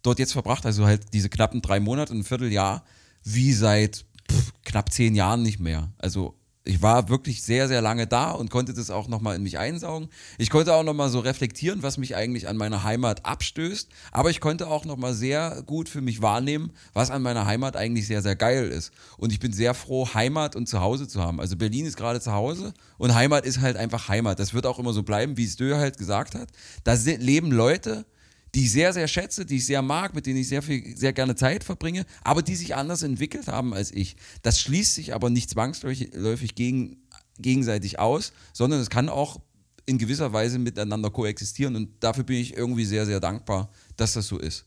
Speaker 1: dort jetzt verbracht, also halt diese knappen drei Monate, ein Vierteljahr, wie seit pff, knapp zehn Jahren nicht mehr. Also Ich war wirklich sehr, sehr lange da und konnte das auch nochmal in mich einsaugen. Ich konnte auch nochmal so reflektieren, was mich eigentlich an meiner Heimat abstößt. Aber ich konnte auch nochmal sehr gut für mich wahrnehmen, was an meiner Heimat eigentlich sehr, sehr geil ist. Und ich bin sehr froh, Heimat und Zuhause zu haben. Also Berlin ist gerade zu Hause und Heimat ist halt einfach Heimat. Das wird auch immer so bleiben, wie es Dö halt gesagt hat. Da leben Leute, die ich sehr, sehr schätze, die ich sehr mag, mit denen ich sehr viel, sehr gerne Zeit verbringe, aber die sich anders entwickelt haben als ich. Das schließt sich aber nicht zwangsläufig gegen, gegenseitig aus, sondern es kann auch in gewisser Weise miteinander koexistieren und dafür bin ich irgendwie sehr, sehr dankbar, dass das so ist.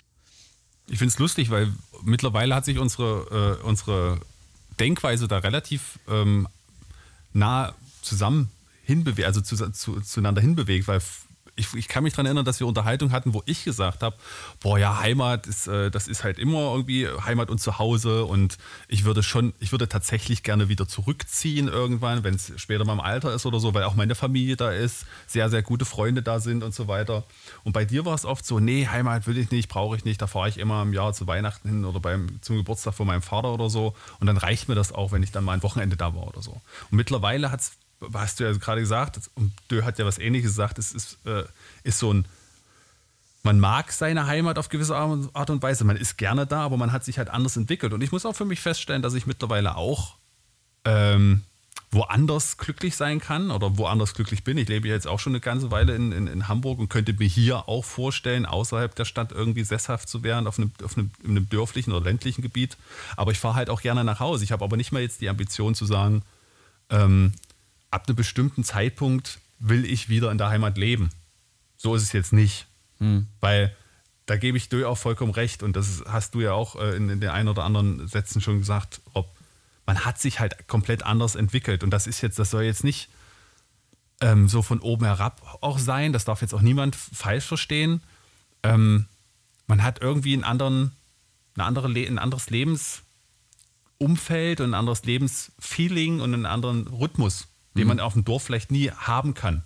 Speaker 3: Ich finde es lustig, weil mittlerweile hat sich unsere, äh, unsere Denkweise da relativ ähm, nah zusammen hinbewegt, also zu, zu, zueinander hinbewegt, weil ich, ich kann mich daran erinnern, dass wir Unterhaltung hatten, wo ich gesagt habe, boah ja, Heimat ist, äh, das ist halt immer irgendwie Heimat und Zuhause und ich würde schon, ich würde tatsächlich gerne wieder zurückziehen irgendwann, wenn es später mal im Alter ist oder so, weil auch meine Familie da ist, sehr, sehr gute Freunde da sind und so weiter. Und bei dir war es oft so, nee, Heimat will ich nicht, brauche ich nicht, da fahre ich immer im Jahr zu Weihnachten hin oder beim, zum Geburtstag von meinem Vater oder so und dann reicht mir das auch, wenn ich dann mal ein Wochenende da war oder so. Und mittlerweile hat es hast du ja gerade gesagt, und Dö hat ja was ähnliches gesagt, es ist, äh, ist so ein, man mag seine Heimat auf gewisse Art und Weise, man ist gerne da, aber man hat sich halt anders entwickelt. Und ich muss auch für mich feststellen, dass ich mittlerweile auch ähm, woanders glücklich sein kann oder woanders glücklich bin. Ich lebe jetzt auch schon eine ganze Weile in, in, in, Hamburg und könnte mir hier auch vorstellen, außerhalb der Stadt irgendwie sesshaft zu werden, auf einem, auf einem, in einem dörflichen oder ländlichen Gebiet. Aber ich fahre halt auch gerne nach Hause. Ich habe aber nicht mehr jetzt die Ambition zu sagen, ähm, ab einem bestimmten Zeitpunkt will ich wieder in der Heimat leben. So ist es jetzt nicht. Hm. Weil da gebe ich dir auch vollkommen recht und das hast du ja auch äh, in, in den ein oder anderen Sätzen schon gesagt, Rob. Man hat sich halt komplett anders entwickelt und das ist jetzt, das soll jetzt nicht ähm, so von oben herab auch sein. Das darf jetzt auch niemand falsch verstehen. Ähm, man hat irgendwie einen anderen, eine andere, ein anderes Lebensumfeld und ein anderes Lebensfeeling und einen anderen Rhythmus den mhm. man auf dem Dorf vielleicht nie haben kann.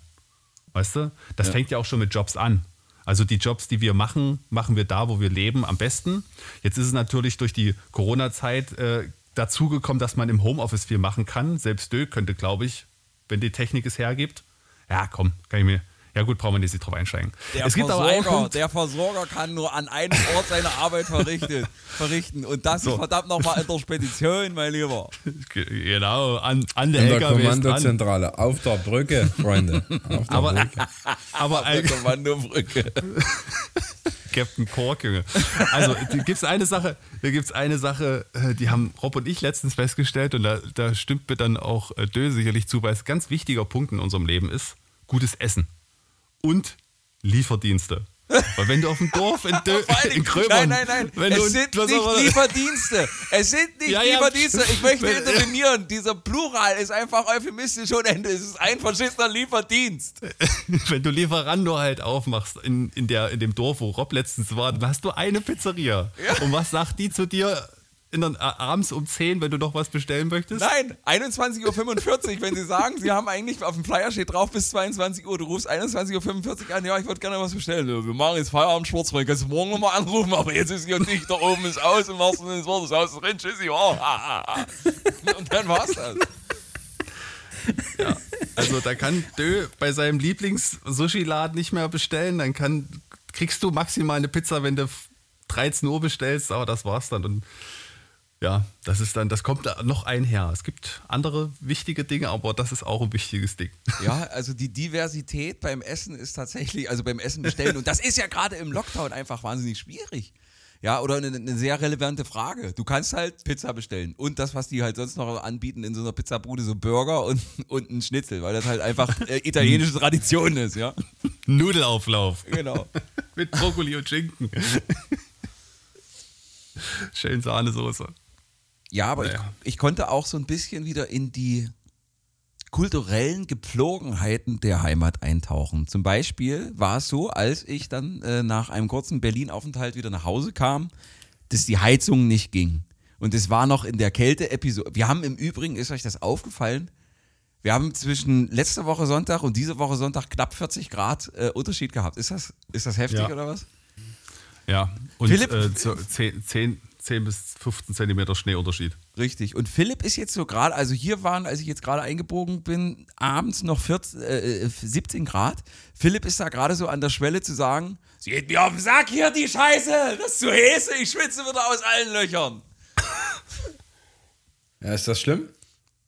Speaker 3: Weißt du? Das ja. fängt ja auch schon mit Jobs an. Also die Jobs, die wir machen, machen wir da, wo wir leben, am besten. Jetzt ist es natürlich durch die Corona-Zeit äh, dazugekommen, dass man im Homeoffice viel machen kann. Selbst Dö könnte, glaube ich, wenn die Technik es hergibt. Ja, komm, kann ich mir, ja gut, brauchen wir nicht drauf einsteigen.
Speaker 1: Der, es gibt Versorger, aber einen Punkt, der Versorger kann nur an einem Ort seine Arbeit verrichten. verrichten. Und das so. verdammt nochmal in der Spedition, mein Lieber.
Speaker 3: Genau, an, an der,
Speaker 2: in der Kommandozentrale. Auf der Brücke, Freunde. Auf
Speaker 3: der aber, Brücke. Aber
Speaker 1: Auf der Kommandobrücke.
Speaker 3: Captain Cork, Junge. Also, da gibt es eine Sache, da gibt eine Sache, äh, die haben Rob und ich letztens festgestellt und da, da stimmt mir dann auch äh, Dö sicherlich zu, weil es ein ganz wichtiger Punkt in unserem Leben ist, gutes Essen und Lieferdienste. Weil wenn du auf dem Dorf in, Dö in Krömern...
Speaker 1: Nein, nein, nein, es sind nicht Lieferdienste. Es sind nicht ja, ja. Lieferdienste. Ich möchte intervenieren. Dieser Plural ist einfach euphemistisch und Ende. Es ist ein verschissener Lieferdienst.
Speaker 3: wenn du Lieferando halt aufmachst in, in, der, in dem Dorf, wo Rob letztens war, dann hast du eine Pizzeria. Ja. Und was sagt die zu dir? Der, abends um 10, wenn du noch was bestellen möchtest?
Speaker 1: Nein, 21.45 Uhr, wenn sie sagen, sie haben eigentlich auf dem Flyer steht drauf bis 22 Uhr. Du rufst 21.45 Uhr an, ja, ich würde gerne was bestellen. Wir machen jetzt Feierabend Sportsfreund, kannst du morgen nochmal anrufen, aber jetzt ist hier nicht, da oben ist aus, im wahrsten Sinne des Wortes, das Haus ist drin, tschüssi, oh, Und dann war's das.
Speaker 3: Ja, also da kann Dö bei seinem Lieblings-Sushi-Laden nicht mehr bestellen, dann kann, kriegst du maximal eine Pizza, wenn du 13 Uhr bestellst, aber das war's dann. Und ja, das ist dann, das kommt noch einher. Es gibt andere wichtige Dinge, aber das ist auch ein wichtiges Ding.
Speaker 1: Ja, also die Diversität beim Essen ist tatsächlich, also beim Essen bestellen, und das ist ja gerade im Lockdown einfach wahnsinnig schwierig. Ja, oder eine, eine, sehr relevante Frage. Du kannst halt Pizza bestellen und das, was die halt sonst noch anbieten in so einer Pizzabude, so Burger und, und ein Schnitzel, weil das halt einfach äh, italienische Tradition ist, ja.
Speaker 3: Nudelauflauf.
Speaker 1: Genau.
Speaker 3: Mit Brokkoli und Schinken. Schön Sahnesoße.
Speaker 1: Ja, aber naja. ich, ich konnte auch so ein bisschen wieder in die kulturellen Gepflogenheiten der Heimat eintauchen. Zum Beispiel war es so, als ich dann äh, nach einem kurzen Berlin-Aufenthalt wieder nach Hause kam, dass die Heizung nicht ging. Und es war noch in der Kälte-Episode. Wir haben im Übrigen, ist euch das aufgefallen? Wir haben zwischen letzter Woche Sonntag und diese Woche Sonntag knapp 40 Grad äh, Unterschied gehabt. Ist das, ist das heftig ja. oder was?
Speaker 3: Ja, und Philipp, äh, 10, 10 bis 15 Zentimeter Schneeunterschied.
Speaker 1: Richtig. Und Philipp ist jetzt so gerade, also hier waren, als ich jetzt gerade eingebogen bin, abends noch 14, äh, 17 Grad. Philipp ist da gerade so an der Schwelle zu sagen, sie geht mir auf den Sack hier, die Scheiße, das ist zu Häse, ich schwitze wieder aus allen Löchern.
Speaker 2: Ja, ist das schlimm?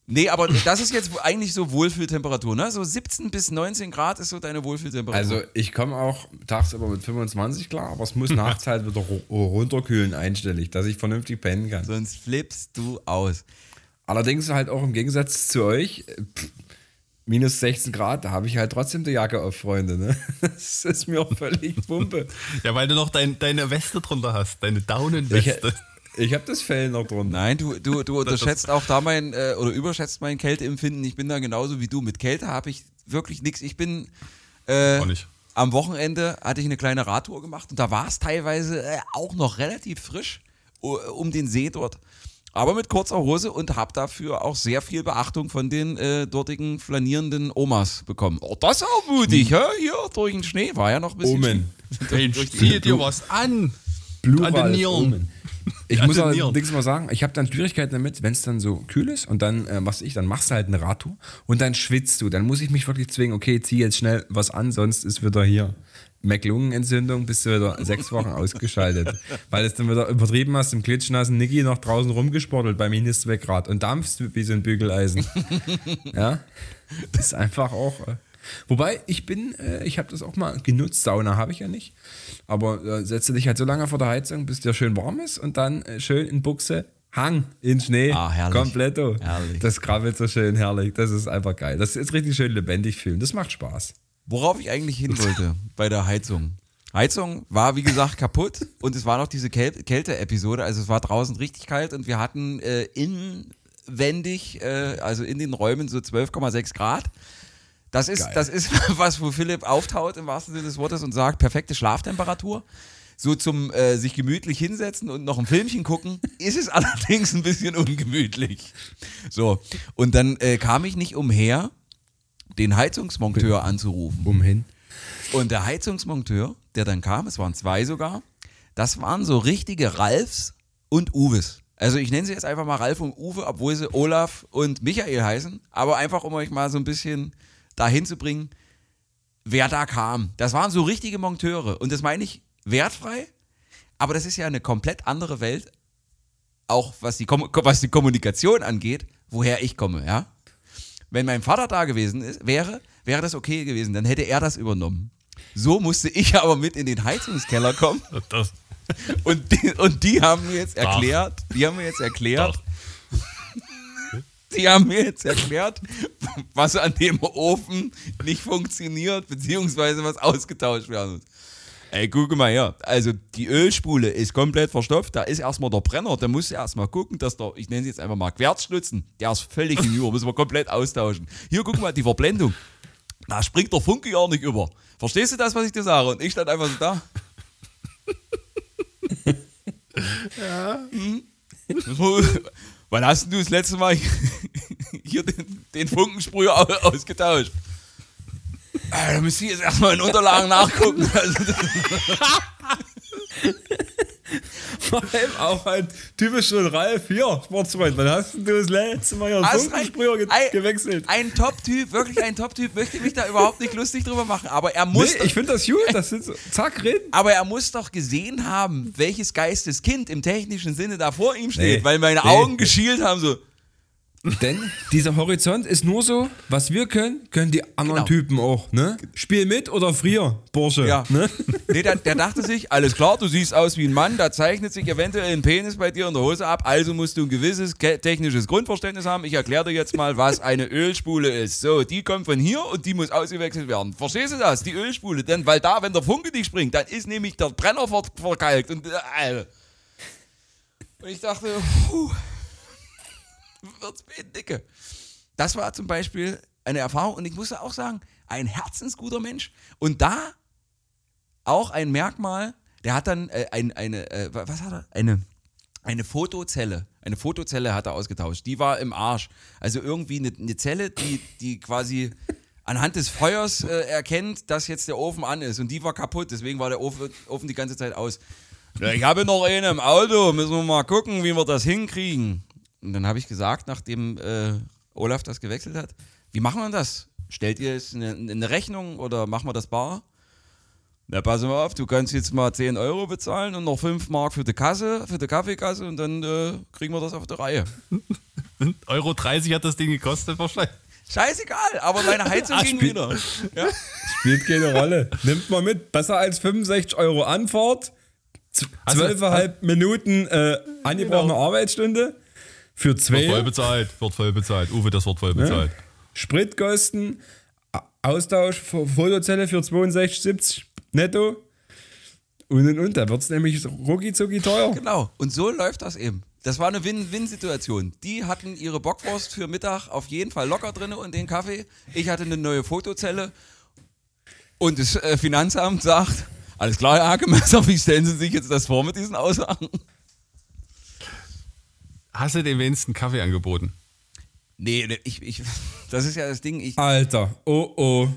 Speaker 1: Nee, aber das ist jetzt eigentlich so Wohlfühltemperatur, ne? So 17 bis 19 Grad ist so deine Wohlfühltemperatur.
Speaker 2: Also ich komme auch tagsüber mit 25 klar, aber es muss nachts halt wieder runterkühlen einstellig, dass ich vernünftig pennen kann.
Speaker 1: Sonst flippst du aus.
Speaker 2: Allerdings halt auch im Gegensatz zu euch, pff, minus 16 Grad, da habe ich halt trotzdem die Jacke auf, Freunde. Ne? Das ist mir auch völlig Pumpe.
Speaker 3: ja, weil du noch dein, deine Weste drunter hast, deine Daunenweste.
Speaker 2: Ich, ich habe das Fell noch drunter.
Speaker 1: Nein, du, du, du unterschätzt auch da mein, äh, oder überschätzt mein Kälteempfinden. Ich bin da genauso wie du. Mit Kälte habe ich wirklich nichts. Ich bin. Äh. Am Wochenende hatte ich eine kleine Radtour gemacht und da war es teilweise äh, auch noch relativ frisch uh, um den See dort. Aber mit kurzer Hose und habe dafür auch sehr viel Beachtung von den äh, dortigen flanierenden Omas bekommen. Oh, das ist auch mutig, hm. hä? Hier durch den Schnee war ja noch ein bisschen.
Speaker 2: Omen.
Speaker 3: Mensch, zieh dir was an.
Speaker 2: Blue an den Nieren. Ich muss allerdings mal sagen, ich habe dann Schwierigkeiten damit, wenn es dann so kühl ist und dann, äh, was ich, dann machst du halt eine Radtour und dann schwitzt du. Dann muss ich mich wirklich zwingen, okay, zieh jetzt schnell was an, sonst ist wieder hier McLungenentzündung, bist du wieder sechs Wochen ausgeschaltet. Weil es dann wieder übertrieben hast, im klitschnassen Niki noch draußen rumgesportelt bei minus 2 Grad und dampfst wie so ein Bügeleisen. ja, das ist einfach auch. Äh, Wobei, ich bin, äh, ich habe das auch mal genutzt, Sauna habe ich ja nicht. Aber äh, setze dich halt so lange vor der Heizung, bis dir schön warm ist und dann äh, schön in Buchse, Hang in Schnee.
Speaker 1: Ah, herrlich.
Speaker 2: Kompletto. Herrlich. Das krabbelt so schön herrlich. Das ist einfach geil. Das ist richtig schön lebendig fühlen. Das macht Spaß.
Speaker 1: Worauf ich eigentlich hin wollte bei der Heizung. Heizung war, wie gesagt, kaputt und es war noch diese Käl Kälte-Episode. Also es war draußen richtig kalt und wir hatten äh, inwendig, äh, also in den Räumen so 12,6 Grad. Das ist, das ist was, wo Philipp auftaut im wahrsten Sinne des Wortes und sagt, perfekte Schlaftemperatur. So zum äh, sich gemütlich hinsetzen und noch ein Filmchen gucken, ist es allerdings ein bisschen ungemütlich. So, und dann äh, kam ich nicht umher, den Heizungsmonteur anzurufen.
Speaker 2: Umhin.
Speaker 1: Und der Heizungsmonteur, der dann kam, es waren zwei sogar, das waren so richtige Ralfs und Uwes. Also ich nenne sie jetzt einfach mal Ralf und Uwe, obwohl sie Olaf und Michael heißen, aber einfach um euch mal so ein bisschen dahin zu bringen, wer da kam. Das waren so richtige Monteure. Und das meine ich wertfrei, aber das ist ja eine komplett andere Welt, auch was die, was die Kommunikation angeht, woher ich komme, ja. Wenn mein Vater da gewesen ist, wäre, wäre das okay gewesen, dann hätte er das übernommen. So musste ich aber mit in den Heizungskeller kommen. Das. Und, die, und die haben mir jetzt erklärt, die haben mir jetzt erklärt, die haben mir jetzt erklärt, was an dem Ofen nicht funktioniert, beziehungsweise was ausgetauscht werden muss. Ey, guck mal her. Also die Ölspule ist komplett verstopft. Da ist erstmal der Brenner. Da musst du erstmal gucken, dass der, ich nenne es jetzt einfach mal Querzschlitzen, der ist völlig hinüber. Müssen wir komplett austauschen. Hier, guck mal, die Verblendung. Da springt der Funke gar nicht über. Verstehst du das, was ich dir sage? Und ich stand einfach so da. ja. Hm? Wann hast du das letzte Mal hier den, den Funkensprüher ausgetauscht? Äh, da müsste ich jetzt erstmal in Unterlagen nachgucken.
Speaker 2: Vor allem auch ein typischer Ralf hier, Sportsfreund. Wann hast du das letzte Mal hier Funkensprüher ge ein, gewechselt?
Speaker 1: Ein Top-Typ, wirklich ein Top-Typ, möchte mich da überhaupt nicht lustig drüber machen. Aber er muss. Nee,
Speaker 2: doch, ich finde das gut, das sind so, zack, reden.
Speaker 1: Aber er muss doch gesehen haben, welches Geisteskind im technischen Sinne da vor ihm steht, nee, weil meine nee. Augen geschielt haben, so.
Speaker 2: Denn dieser Horizont ist nur so, was wir können, können die anderen genau. Typen auch. Ne? Spiel mit oder frier, Bursche. Ja. Ne?
Speaker 1: Nee, der, der, dachte sich, alles klar, du siehst aus wie ein Mann, da zeichnet sich eventuell ein Penis bei dir in der Hose ab, also musst du ein gewisses technisches Grundverständnis haben. Ich erkläre dir jetzt mal, was eine Ölspule ist. So, die kommt von hier und die muss ausgewechselt werden. Verstehst du das? Die Ölspule. Denn weil da, wenn der Funke nicht springt, dann ist nämlich der Brenner verkalkt. Und, äh, und ich dachte, puh wird's dicke. Das war zum Beispiel eine Erfahrung und ich muss auch sagen, ein herzensguter Mensch. Und da auch ein Merkmal, der hat dann äh, ein, eine, äh, was hat er? Eine, eine Fotozelle. Eine Fotozelle hat er ausgetauscht. Die war im Arsch. Also irgendwie eine, eine Zelle, die, die quasi anhand des Feuers äh, erkennt, dass jetzt der Ofen an ist. Und die war kaputt, deswegen war der Ofen, Ofen die ganze Zeit aus. Ich habe noch einen im Auto, müssen wir mal gucken, wie wir das hinkriegen. Und dann habe ich gesagt, nachdem äh, Olaf das gewechselt hat, wie machen wir das? Stellt ihr jetzt eine, eine Rechnung oder machen wir das bar? Na, pass mal auf, du kannst jetzt mal 10 Euro bezahlen und noch 5 Mark für die Kasse, für die Kaffeekasse und dann äh, kriegen wir das auf der Reihe.
Speaker 3: Euro 30 hat das Ding gekostet wahrscheinlich.
Speaker 1: Scheißegal, aber meine Heizung ging wieder. Ja?
Speaker 2: Spielt keine Rolle. Nimmt mal mit. Besser als 65 Euro Anfahrt, also, zwölfeinhalb also, Minuten äh, angebrochene genau. Arbeitsstunde für zwei.
Speaker 3: Wird voll bezahlt, wird voll bezahlt. Uwe, das wird voll bezahlt. Ja.
Speaker 2: Spritkosten, Austausch, Fotozelle für 62,70 netto. Und und und, da wird es nämlich rucki zucki teuer.
Speaker 1: Genau, und so läuft das eben. Das war eine Win-Win-Situation. Die hatten ihre Bockwurst für Mittag auf jeden Fall locker drin und den Kaffee. Ich hatte eine neue Fotozelle. Und das äh, Finanzamt sagt, alles klar, Herr Hakemesser, wie stellen Sie sich jetzt das vor mit diesen Aussagen?
Speaker 3: Hast du dem wenigsten Kaffee angeboten?
Speaker 1: Nee, ich, ich, das ist ja das Ding. Ich,
Speaker 2: Alter, oh oh.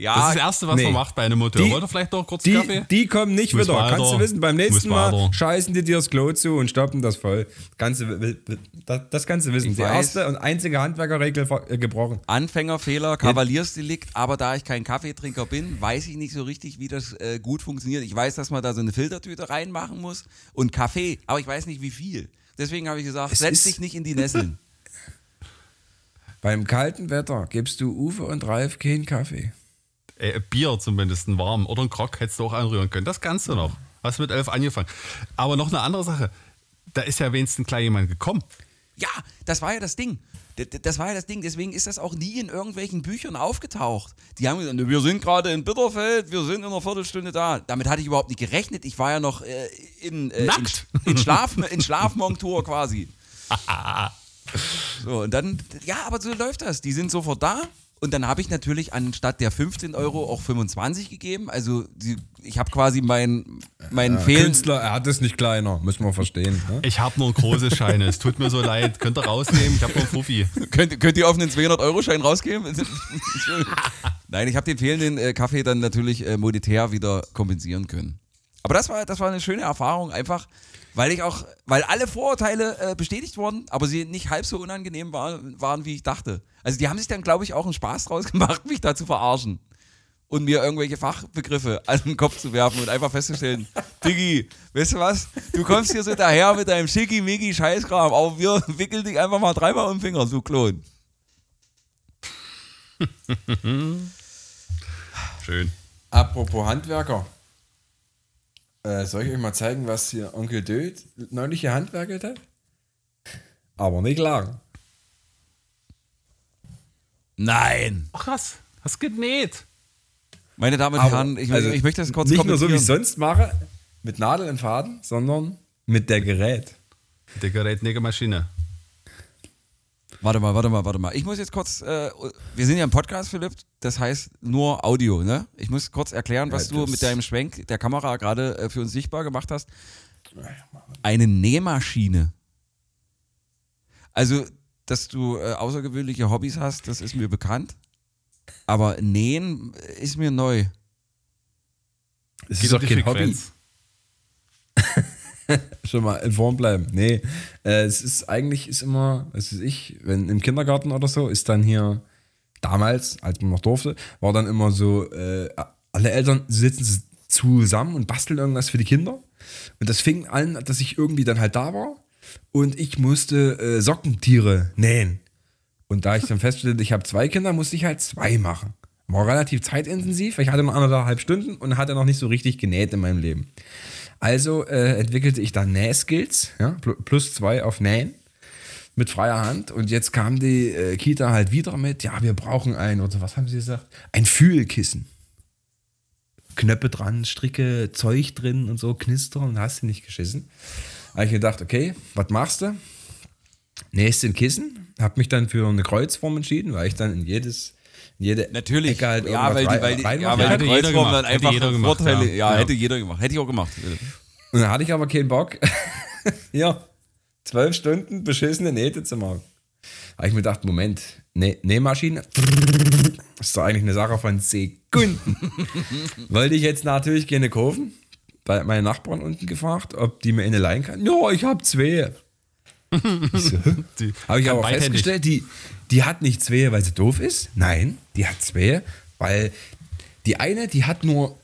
Speaker 3: Ja, das ist das Erste, was nee. man macht bei einem Motor. Die, Wollt ihr vielleicht noch kurz
Speaker 2: die,
Speaker 3: Kaffee?
Speaker 2: Die kommen nicht Muss wieder. Weiter. Kannst du wissen, beim nächsten Mal scheißen die dir das Klo zu und stoppen das voll. Ganze, das, das kannst du wissen. Ich die weiß. erste und einzige Handwerkerregel äh, gebrochen.
Speaker 1: Anfängerfehler, Kavaliersdelikt, aber da ich kein Kaffeetrinker bin, weiß ich nicht so richtig, wie das äh, gut funktioniert. Ich weiß, dass man da so eine Filtertüte reinmachen muss und Kaffee, aber ich weiß nicht, wie viel. Deswegen habe ich gesagt, es setz dich nicht in die Nesseln.
Speaker 2: Beim kalten Wetter gibst du Uwe und Ralf keinen Kaffee
Speaker 3: äh, Bier zumindest ein warm oder ein Krog hättest du auch anrühren können. Das kannst du noch. Hast mit elf angefangen. Aber noch eine andere Sache. Da ist ja wenigstens gleich jemand gekommen.
Speaker 1: Ja, das war ja das Ding. Das war ja das Ding, deswegen ist das auch nie in irgendwelchen Büchern aufgetaucht. Die haben gesagt, wir sind gerade in Bitterfeld, wir sind in einer Viertelstunde da. Damit hatte ich überhaupt nicht gerechnet. Ich war ja noch äh, in, äh,
Speaker 3: Nackt.
Speaker 1: in, in, Schlaf, in Schlafmontur quasi. so, und dann, ja, aber so läuft das. Die sind sofort da, und dann habe ich natürlich anstatt der 15 Euro auch 25 gegeben. Also die, ich habe quasi meinen mein ja, Fehlen.
Speaker 2: Künstler, er hat es nicht kleiner, müssen wir verstehen. Ne?
Speaker 3: Ich habe nur große Scheine. es tut mir so leid. Könnt ihr rausnehmen? Ich habe nur einen Fuffi.
Speaker 1: könnt, könnt ihr auf einen 200-Euro-Schein rausgeben? Nein, ich habe den fehlenden äh, Kaffee dann natürlich äh, monetär wieder kompensieren können. Aber das war, das war eine schöne Erfahrung, einfach weil ich auch, weil alle Vorurteile äh, bestätigt wurden, aber sie nicht halb so unangenehm war, waren, wie ich dachte. Also die haben sich dann, glaube ich, auch einen Spaß draus gemacht, mich da zu verarschen. Und mir irgendwelche Fachbegriffe an den Kopf zu werfen und einfach festzustellen, Diggi, weißt du was? Du kommst hier so daher mit deinem schicki-micki Scheißkram, aber wir wickeln dich einfach mal dreimal um den Finger, so Klon.
Speaker 3: Schön.
Speaker 2: Apropos Handwerker. Äh, soll ich euch mal zeigen, was hier Onkel Död neulich hier handwerkelt hat? Aber nicht lang.
Speaker 1: Nein.
Speaker 3: Ach krass, hast genäht.
Speaker 1: Meine Damen und Herren, ich, also ich, möchte das kurz
Speaker 2: Nicht nur so, wie ich sonst mache, mit Nadel und Faden, sondern mit der Gerät.
Speaker 3: Mit der Gerätnägermaschine.
Speaker 1: Warte mal, warte mal, warte mal. Ich muss jetzt kurz, äh, wir sind ja im Podcast, Philipp, das heißt nur Audio, ne? Ich muss kurz erklären, was ja, du mit deinem Schwenk der Kamera gerade äh, für uns sichtbar gemacht hast. Eine Nähmaschine. Also, dass du äh, außergewöhnliche Hobbys hast, das ist mir bekannt. Aber Nähen ist mir neu.
Speaker 2: Es ist doch kein Hobby. Schon mal in Form bleiben. Nee, äh, es ist eigentlich ist immer, was weiß ich, wenn im Kindergarten oder so, ist dann hier damals, als man noch durfte, war dann immer so, äh, alle Eltern sitzen zusammen und basteln irgendwas für die Kinder. Und das fing an, dass ich irgendwie dann halt da war und ich musste äh, Sockentiere nähen. Und da ich dann feststellte, ich habe zwei Kinder, musste ich halt zwei machen. War relativ zeitintensiv, weil ich hatte noch anderthalb Stunden und hatte noch nicht so richtig genäht in meinem Leben. Also äh, entwickelte ich dann Nähskills, ja, plus zwei auf Nähen mit freier Hand. Und jetzt kam die äh, Kita halt wieder mit, ja, wir brauchen ein, oder was haben sie gesagt? Ein Fühlkissen. Knöpfe dran, Stricke, Zeug drin und so, knistern, hast du nicht geschissen. Habe ich gedacht, okay, was machst du? Nächst ein Kissen, habe mich dann für eine Kreuzform entschieden, weil ich dann in jedes jede
Speaker 1: Natürlich, Ecke halt ja, weil die, weil die, ja, weil die Kreuzform dann einfach hätte gemacht, Vorteile, ja. ja, ja, hätte jeder gemacht, hätte ich auch gemacht.
Speaker 2: Und dann hatte ich aber keinen Bock, ja, zwölf Stunden beschissene Nähte zu machen. Habe ich mir gedacht, Moment, Näh Nähmaschine, das ist doch eigentlich eine Sache von Sekunden. Wollte ich jetzt natürlich gerne kaufen, bei meinen Nachbarn unten gefragt, ob die mir eine leihen kann. Ja, ich habe zwei. so. Habe ich aber festgestellt, die, die hat nicht zwei, weil sie doof ist. Nein, die hat zwei, weil die eine, die hat nur,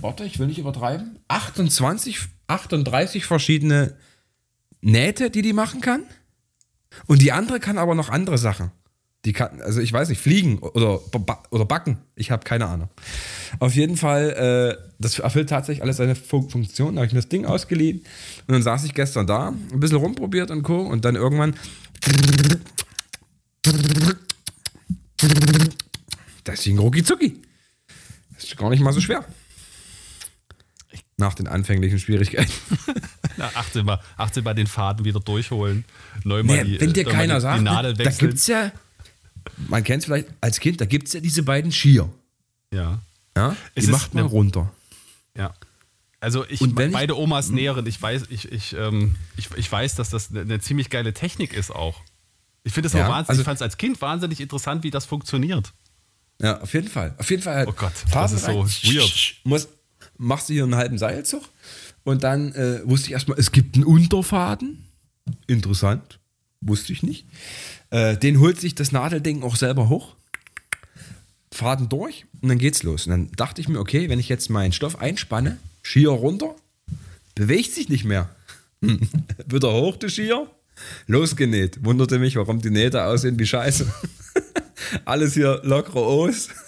Speaker 2: warte, ich will nicht übertreiben, 28, 38 verschiedene Nähte, die die machen kann. Und die andere kann aber noch andere Sachen. Die kann, also ich weiß nicht, fliegen oder, oder backen. Ich habe keine Ahnung. Auf jeden Fall, äh, das erfüllt tatsächlich alles seine Funktion. Da habe ich mir das Ding ausgeliehen und dann saß ich gestern da, ein bisschen rumprobiert und Co. Und dann irgendwann. Das ging rucki zucki. Das ist gar nicht mal so schwer. Nach den anfänglichen Schwierigkeiten.
Speaker 3: Na, achte, mal, achte mal den Faden wieder durchholen. Neu mal
Speaker 2: nee, die, wenn dir keiner die, sagt, die Nadel wechseln. da gibt es ja man kennt es vielleicht als Kind, da gibt es ja diese beiden Skier.
Speaker 3: Ja.
Speaker 2: ja die macht man runter.
Speaker 3: Ja. Also ich, beide Omas hm. nähren, ich weiß, ich, ich, ähm, ich, ich weiß, dass das eine, eine ziemlich geile Technik ist auch. Ich finde es ja, auch wahnsinnig, also, ich fand es als Kind wahnsinnig interessant, wie das funktioniert.
Speaker 2: Ja, auf jeden Fall. Auf jeden Fall halt
Speaker 3: Oh Gott, das ist so weird.
Speaker 2: Muss, machst du hier einen halben Seilzug und dann äh, wusste ich erstmal, es gibt einen Unterfaden. Interessant. Wusste ich nicht. Äh, den holt sich das Nadelding auch selber hoch, Faden durch und dann geht's los. Und dann dachte ich mir, okay, wenn ich jetzt meinen Stoff einspanne, Skier runter, bewegt sich nicht mehr. Wieder hoch, du Skier, losgenäht. Wunderte mich, warum die Nähte aussehen wie Scheiße. Alles hier locker aus.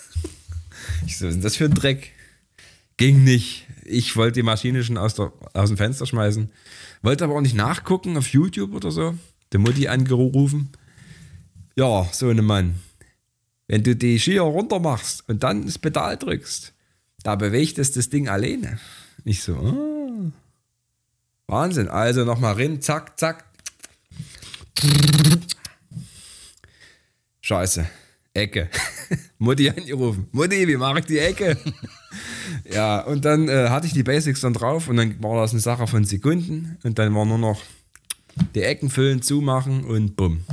Speaker 2: Ich so, was ist das für ein Dreck? Ging nicht. Ich wollte die Maschine schon aus, der, aus dem Fenster schmeißen. Wollte aber auch nicht nachgucken auf YouTube oder so. Der Mutti angerufen. Ja, so ein Mann. Wenn du die Skier runter machst und dann das Pedal drückst, da bewegt es das Ding alleine. Ich so, oh. Wahnsinn. Also nochmal rein, zack, zack. Scheiße. Ecke. Mutti angerufen. Mutti, wie mache ich die Ecke? ja, und dann äh, hatte ich die Basics dann drauf und dann war das eine Sache von Sekunden und dann war nur noch die Ecken füllen, zumachen und bumm.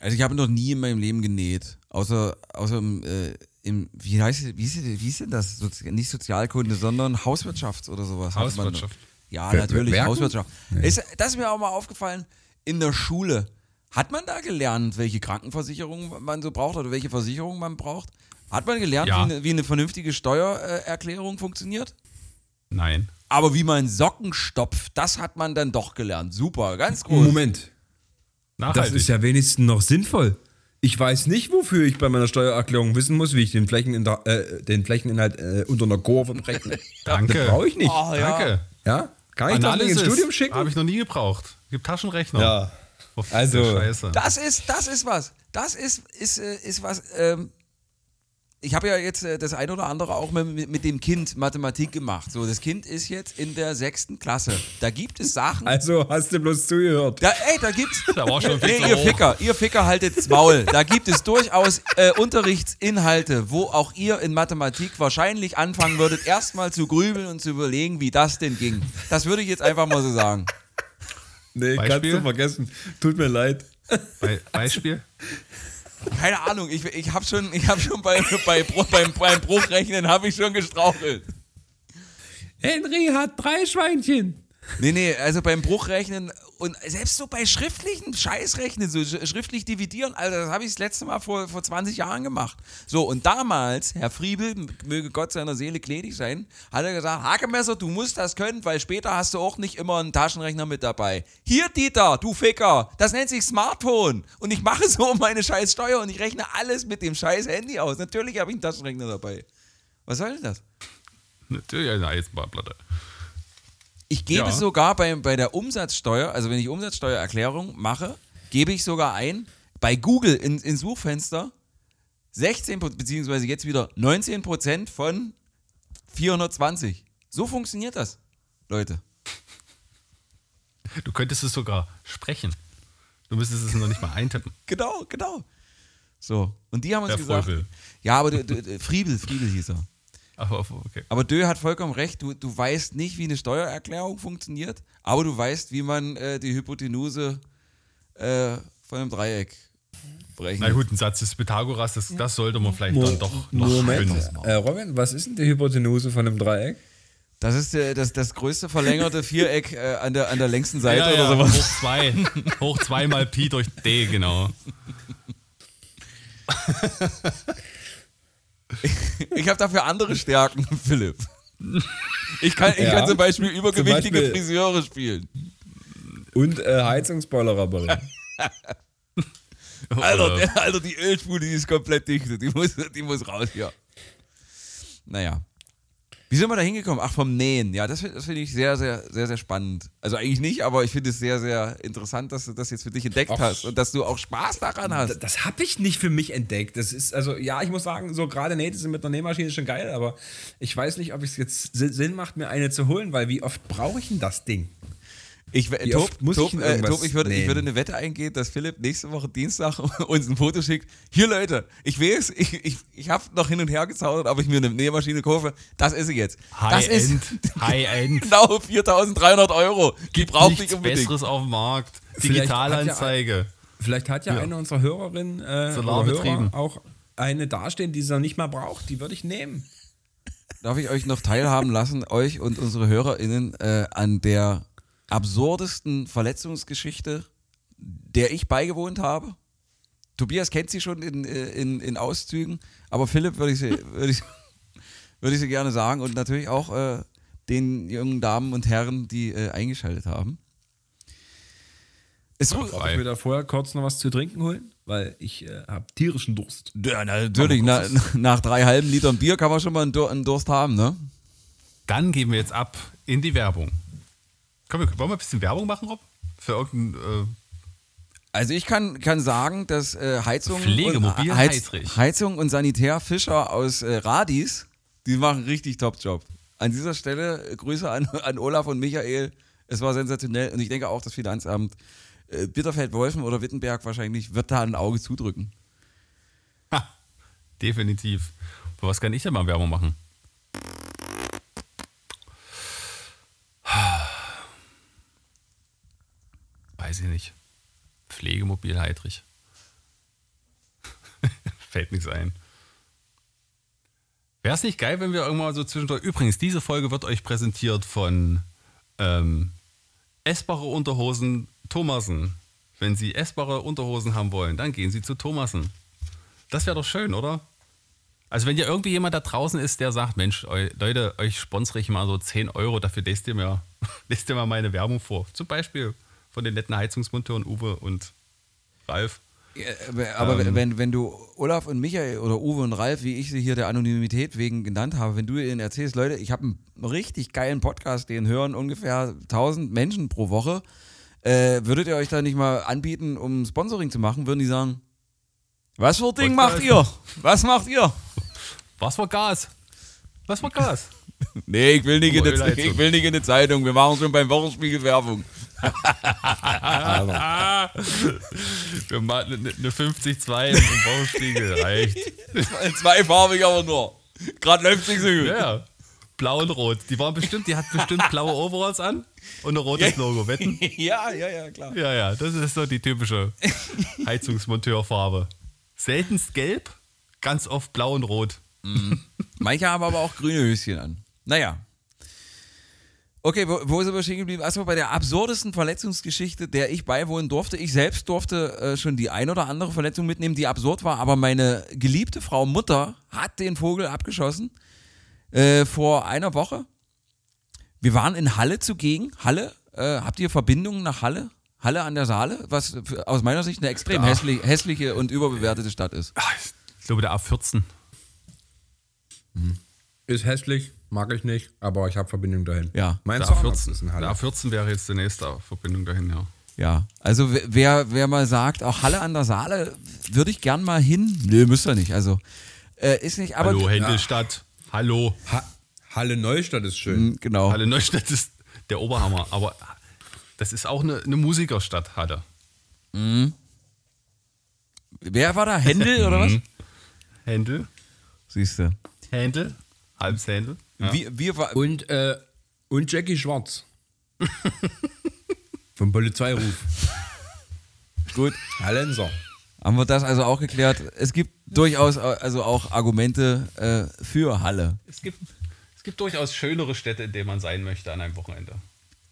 Speaker 1: Also ich habe noch nie in meinem Leben genäht, außer, außer im, äh, im wie heißt wie ist, wie ist denn das? Sozi nicht Sozialkunde, sondern Hauswirtschaft oder sowas.
Speaker 3: Hauswirtschaft.
Speaker 1: ja, Wer natürlich, Werken? Hauswirtschaft. Nee. Ist, das ist mir auch mal aufgefallen, in der Schule. Hat man da gelernt, welche Krankenversicherung man so braucht oder welche Versicherung man braucht? Hat man gelernt, ja. wie, eine, wie, eine, vernünftige Steuererklärung funktioniert?
Speaker 3: Nein.
Speaker 1: Aber wie man Socken stopft, das hat man dann doch gelernt. Super, ganz groß.
Speaker 2: Moment. Nachhaltig. Das ist ja wenigstens noch sinnvoll. Ich weiß nicht, wofür ich bei meiner Steuererklärung wissen muss, wie ich den, Flächeninhalt, äh, den Flächeninhalt äh, unter einer Kurve berechne.
Speaker 3: Danke.
Speaker 2: Das brauche ich nicht.
Speaker 3: Oh, ja. Danke.
Speaker 2: Ja? Kann ich Analysis das ins Studium schicken?
Speaker 3: Habe ich noch nie gebraucht. Gibt Taschenrechner.
Speaker 2: Ja.
Speaker 1: Oh, also, Scheiße. das ist, das ist was. Das ist, ist, äh, ist was. Ähm, ich habe ja jetzt äh, das ein oder andere auch mit, mit, dem Kind Mathematik gemacht. So, das Kind ist jetzt in der sechsten Klasse. Da gibt es Sachen.
Speaker 2: Also hast du bloß zugehört.
Speaker 1: Da, ey, da gibt's. Da war schon nee, ihr Ficker, ihr Ficker haltet's Maul. Da gibt es durchaus äh, Unterrichtsinhalte, wo auch ihr in Mathematik wahrscheinlich anfangen würdet, erstmal zu grübeln und zu überlegen, wie das denn ging. Das würde ich jetzt einfach mal so sagen.
Speaker 2: Nee, Beispiel? kannst du vergessen. Tut mir leid.
Speaker 3: Be Beispiel?
Speaker 1: Keine Ahnung, ich, ich habe schon, ich hab schon bei, bei, beim, beim Bruchrechnen habe ich schon gestrauchelt.
Speaker 2: Henry hat drei Schweinchen.
Speaker 1: Nee, nee, also beim Bruchrechnen und selbst so bei schriftlichen Scheißrechnen, so schriftlich dividieren, Alter, das habe ich das letzte Mal vor, vor 20 Jahren gemacht. So, und damals, Herr Friebel, möge Gott seiner Seele gnädig sein, hat er gesagt, Hakemesser, du musst das können, weil später hast du auch nicht immer einen Taschenrechner mit dabei. Hier, Dieter, du Ficker, das nennt sich Smartphone. Und ich mache so meine scheiß Steuer und ich rechne alles mit dem scheiß Handy aus. Natürlich habe ich einen Taschenrechner dabei. Was soll denn das?
Speaker 3: Natürlich eine Eisenbahnplatte.
Speaker 1: Ich gebe ja. sogar bei, bei der Umsatzsteuer, also wenn ich Umsatzsteuererklärung mache, gebe ich sogar ein, bei Google in, in Suchfenster 16%, beziehungsweise jetzt wieder 19 Prozent von 420. So funktioniert das, Leute.
Speaker 3: Du könntest es sogar sprechen. Du müsstest es noch nicht mal eintippen.
Speaker 1: Genau, genau. So, und die haben uns Der gesagt. Freubel. Ja, aber du, du, Friebel, Friebel hieß er. Aber, okay. aber Dö hat vollkommen recht, du, du weißt nicht, wie eine Steuererklärung funktioniert, aber du weißt, wie man äh, die Hypotenuse äh, von einem Dreieck berechnet.
Speaker 3: Na gut, ein Satz des Pythagoras, das, das sollte man vielleicht Mo dann doch noch
Speaker 2: Moment. Äh, Robin, was ist denn die Hypotenuse von einem Dreieck?
Speaker 1: Das ist der, das, das größte verlängerte Viereck äh, an, der, an der längsten Seite
Speaker 3: ja,
Speaker 1: oder
Speaker 3: ja,
Speaker 1: sowas.
Speaker 3: Hoch zwei. hoch zwei mal Pi durch D, genau.
Speaker 1: ich habe dafür andere Stärken, Philipp. Ich kann, ich ja, kann zum Beispiel übergewichtige zum Beispiel Friseure spielen.
Speaker 2: Und äh, Heizungsboiler reparieren.
Speaker 1: Alter, der, Alter, die Ölspule, die ist komplett dicht. Die muss, die muss raus hier. Naja. Wie sind wir da hingekommen? Ach, vom Nähen. Ja, das, das finde ich sehr, sehr, sehr, sehr spannend. Also eigentlich nicht, aber ich finde es sehr, sehr interessant, dass du das jetzt für dich entdeckt Och, hast und dass du auch Spaß daran hast.
Speaker 2: Das, das habe ich nicht für mich entdeckt. Das ist, also ja, ich muss sagen, so gerade Nähte sind mit einer Nähmaschine schon geil, aber ich weiß nicht, ob es jetzt Sinn macht, mir eine zu holen, weil wie oft brauche ich denn das Ding?
Speaker 1: Ich, Top, muss Top, ich, äh, Top, ich, würde, ich würde eine Wette eingehen, dass Philipp nächste Woche Dienstag uns ein Foto schickt. Hier Leute, ich weiß, ich, ich, ich habe noch hin und her gezaudert, ob ich mir eine Nähmaschine kaufe. Das ist sie jetzt.
Speaker 3: High End. High End.
Speaker 1: genau, 4300 Euro. Die braucht
Speaker 3: ich unbedingt. Besseres auf dem Markt. Digitalanzeige.
Speaker 2: Vielleicht hat ja, ja. eine unserer Hörerinnen äh, Hörer auch eine dastehen, die sie noch nicht mal braucht. Die würde ich nehmen.
Speaker 1: Darf ich euch noch teilhaben lassen, euch und unsere HörerInnen, äh, an der absurdesten Verletzungsgeschichte, der ich beigewohnt habe. Tobias kennt sie schon in, äh, in, in Auszügen, aber Philipp würde ich, sie, würde ich, würde ich sie gerne sagen und natürlich auch äh, den jungen Damen und Herren, die äh, eingeschaltet haben.
Speaker 2: Ist Darf ich mir da vorher kurz noch was zu trinken holen? Weil ich äh, habe tierischen Durst.
Speaker 1: Ja, natürlich. Na, nach drei halben Litern Bier kann man schon mal einen Durst haben, ne?
Speaker 3: Dann gehen wir jetzt ab in die Werbung. Komm, wir, wollen wir ein bisschen Werbung machen, Rob? Für irgendein. Äh
Speaker 1: also ich kann, kann sagen, dass äh, Heizung,
Speaker 3: und,
Speaker 1: Heiz, Heizung und Sanitär Fischer aus äh, Radis, die machen richtig Top-Job. An dieser Stelle äh, Grüße an, an Olaf und Michael. Es war sensationell und ich denke auch, das Finanzamt äh, Bitterfeld-Wolfen oder Wittenberg wahrscheinlich wird da ein Auge zudrücken.
Speaker 3: Ha, definitiv. Für was kann ich denn mal Werbung machen? Weiß ich nicht. Pflegemobil Heidrich. Fällt nichts ein. Wäre es nicht geil, wenn wir irgendwann so zwischendurch. Übrigens, diese Folge wird euch präsentiert von ähm, essbare Unterhosen Thomasen. Wenn Sie essbare Unterhosen haben wollen, dann gehen Sie zu Thomasen. Das wäre doch schön, oder? Also wenn ja irgendwie jemand da draußen ist, der sagt, Mensch, Leute, euch sponsere ich mal so 10 Euro, dafür lest ihr mir, lest ihr mal meine Werbung vor. Zum Beispiel von den netten Heizungsmonteuren Uwe und Ralf.
Speaker 1: Aber ähm, wenn, wenn du Olaf und Michael oder Uwe und Ralf, wie ich sie hier der Anonymität wegen genannt habe, wenn du ihnen erzählst, Leute, ich habe einen richtig geilen Podcast, den hören ungefähr 1000 Menschen pro Woche, äh, würdet ihr euch da nicht mal anbieten, um Sponsoring zu machen, würden die sagen, was für Ding macht ihr? Was macht ihr?
Speaker 3: Was für Gas? Was für Gas?
Speaker 1: nee, ich will, nicht in eine, ich will nicht in eine Zeitung, wir machen schon beim Wochenspiegel Werbung.
Speaker 3: Wir machen eine 50-2 im Bauspiegel, reicht.
Speaker 1: Zweifarbig aber nur. Gerade läuft nicht so gut.
Speaker 3: Ja, blau und rot. Die waren bestimmt, die hat bestimmt blaue Overalls an und ein rotes Logo. Wetten?
Speaker 1: Ja, ja, ja, klar.
Speaker 3: Ja, ja, das ist so die typische Heizungsmonteurfarbe. Seltenst gelb, ganz oft blau und rot.
Speaker 1: Mhm. Manche haben aber auch grüne Höschen an. Naja. Okay, wo, wo sind wir stehen geblieben? Erstmal bei der absurdesten Verletzungsgeschichte, der ich beiwohnen durfte. Ich selbst durfte äh, schon die ein oder andere Verletzung mitnehmen, die absurd war, aber meine geliebte Frau Mutter hat den Vogel abgeschossen äh, vor einer Woche. Wir waren in Halle zugegen. Halle, äh, habt ihr Verbindungen nach Halle? Halle an der Saale, was für, aus meiner Sicht eine extrem ja. hässlich, hässliche und überbewertete Stadt ist.
Speaker 3: Ich glaube, der A14.
Speaker 2: Hm. Ist hässlich, mag ich nicht, aber ich habe Verbindung dahin.
Speaker 1: Ja.
Speaker 3: Mein der A14, ist in Halle. Der A14 wäre jetzt die nächste Verbindung dahin, ja.
Speaker 1: Ja, also wer, wer mal sagt, auch Halle an der Saale, würde ich gern mal hin. Nö, müsst ihr nicht. Also äh, ist nicht, aber.
Speaker 3: Hallo, Händelstadt. Ja. Hallo.
Speaker 2: Ha Halle Neustadt ist schön.
Speaker 1: Mhm, genau.
Speaker 3: Halle Neustadt ist der Oberhammer. Aber das ist auch eine, eine Musikerstadt, Halle.
Speaker 1: Mhm. Wer war da? Händel oder was?
Speaker 3: Händel.
Speaker 1: Siehst du.
Speaker 3: Händel. Halbes Händel.
Speaker 2: Ja. Wie, wie und, äh, und Jackie Schwarz. Vom Polizeiruf.
Speaker 1: Gut.
Speaker 2: Hallenser.
Speaker 1: Haben wir das also auch geklärt? Es gibt durchaus also auch Argumente äh, für Halle.
Speaker 3: Es gibt, gibt durchaus schönere Städte, in denen man sein möchte an einem Wochenende.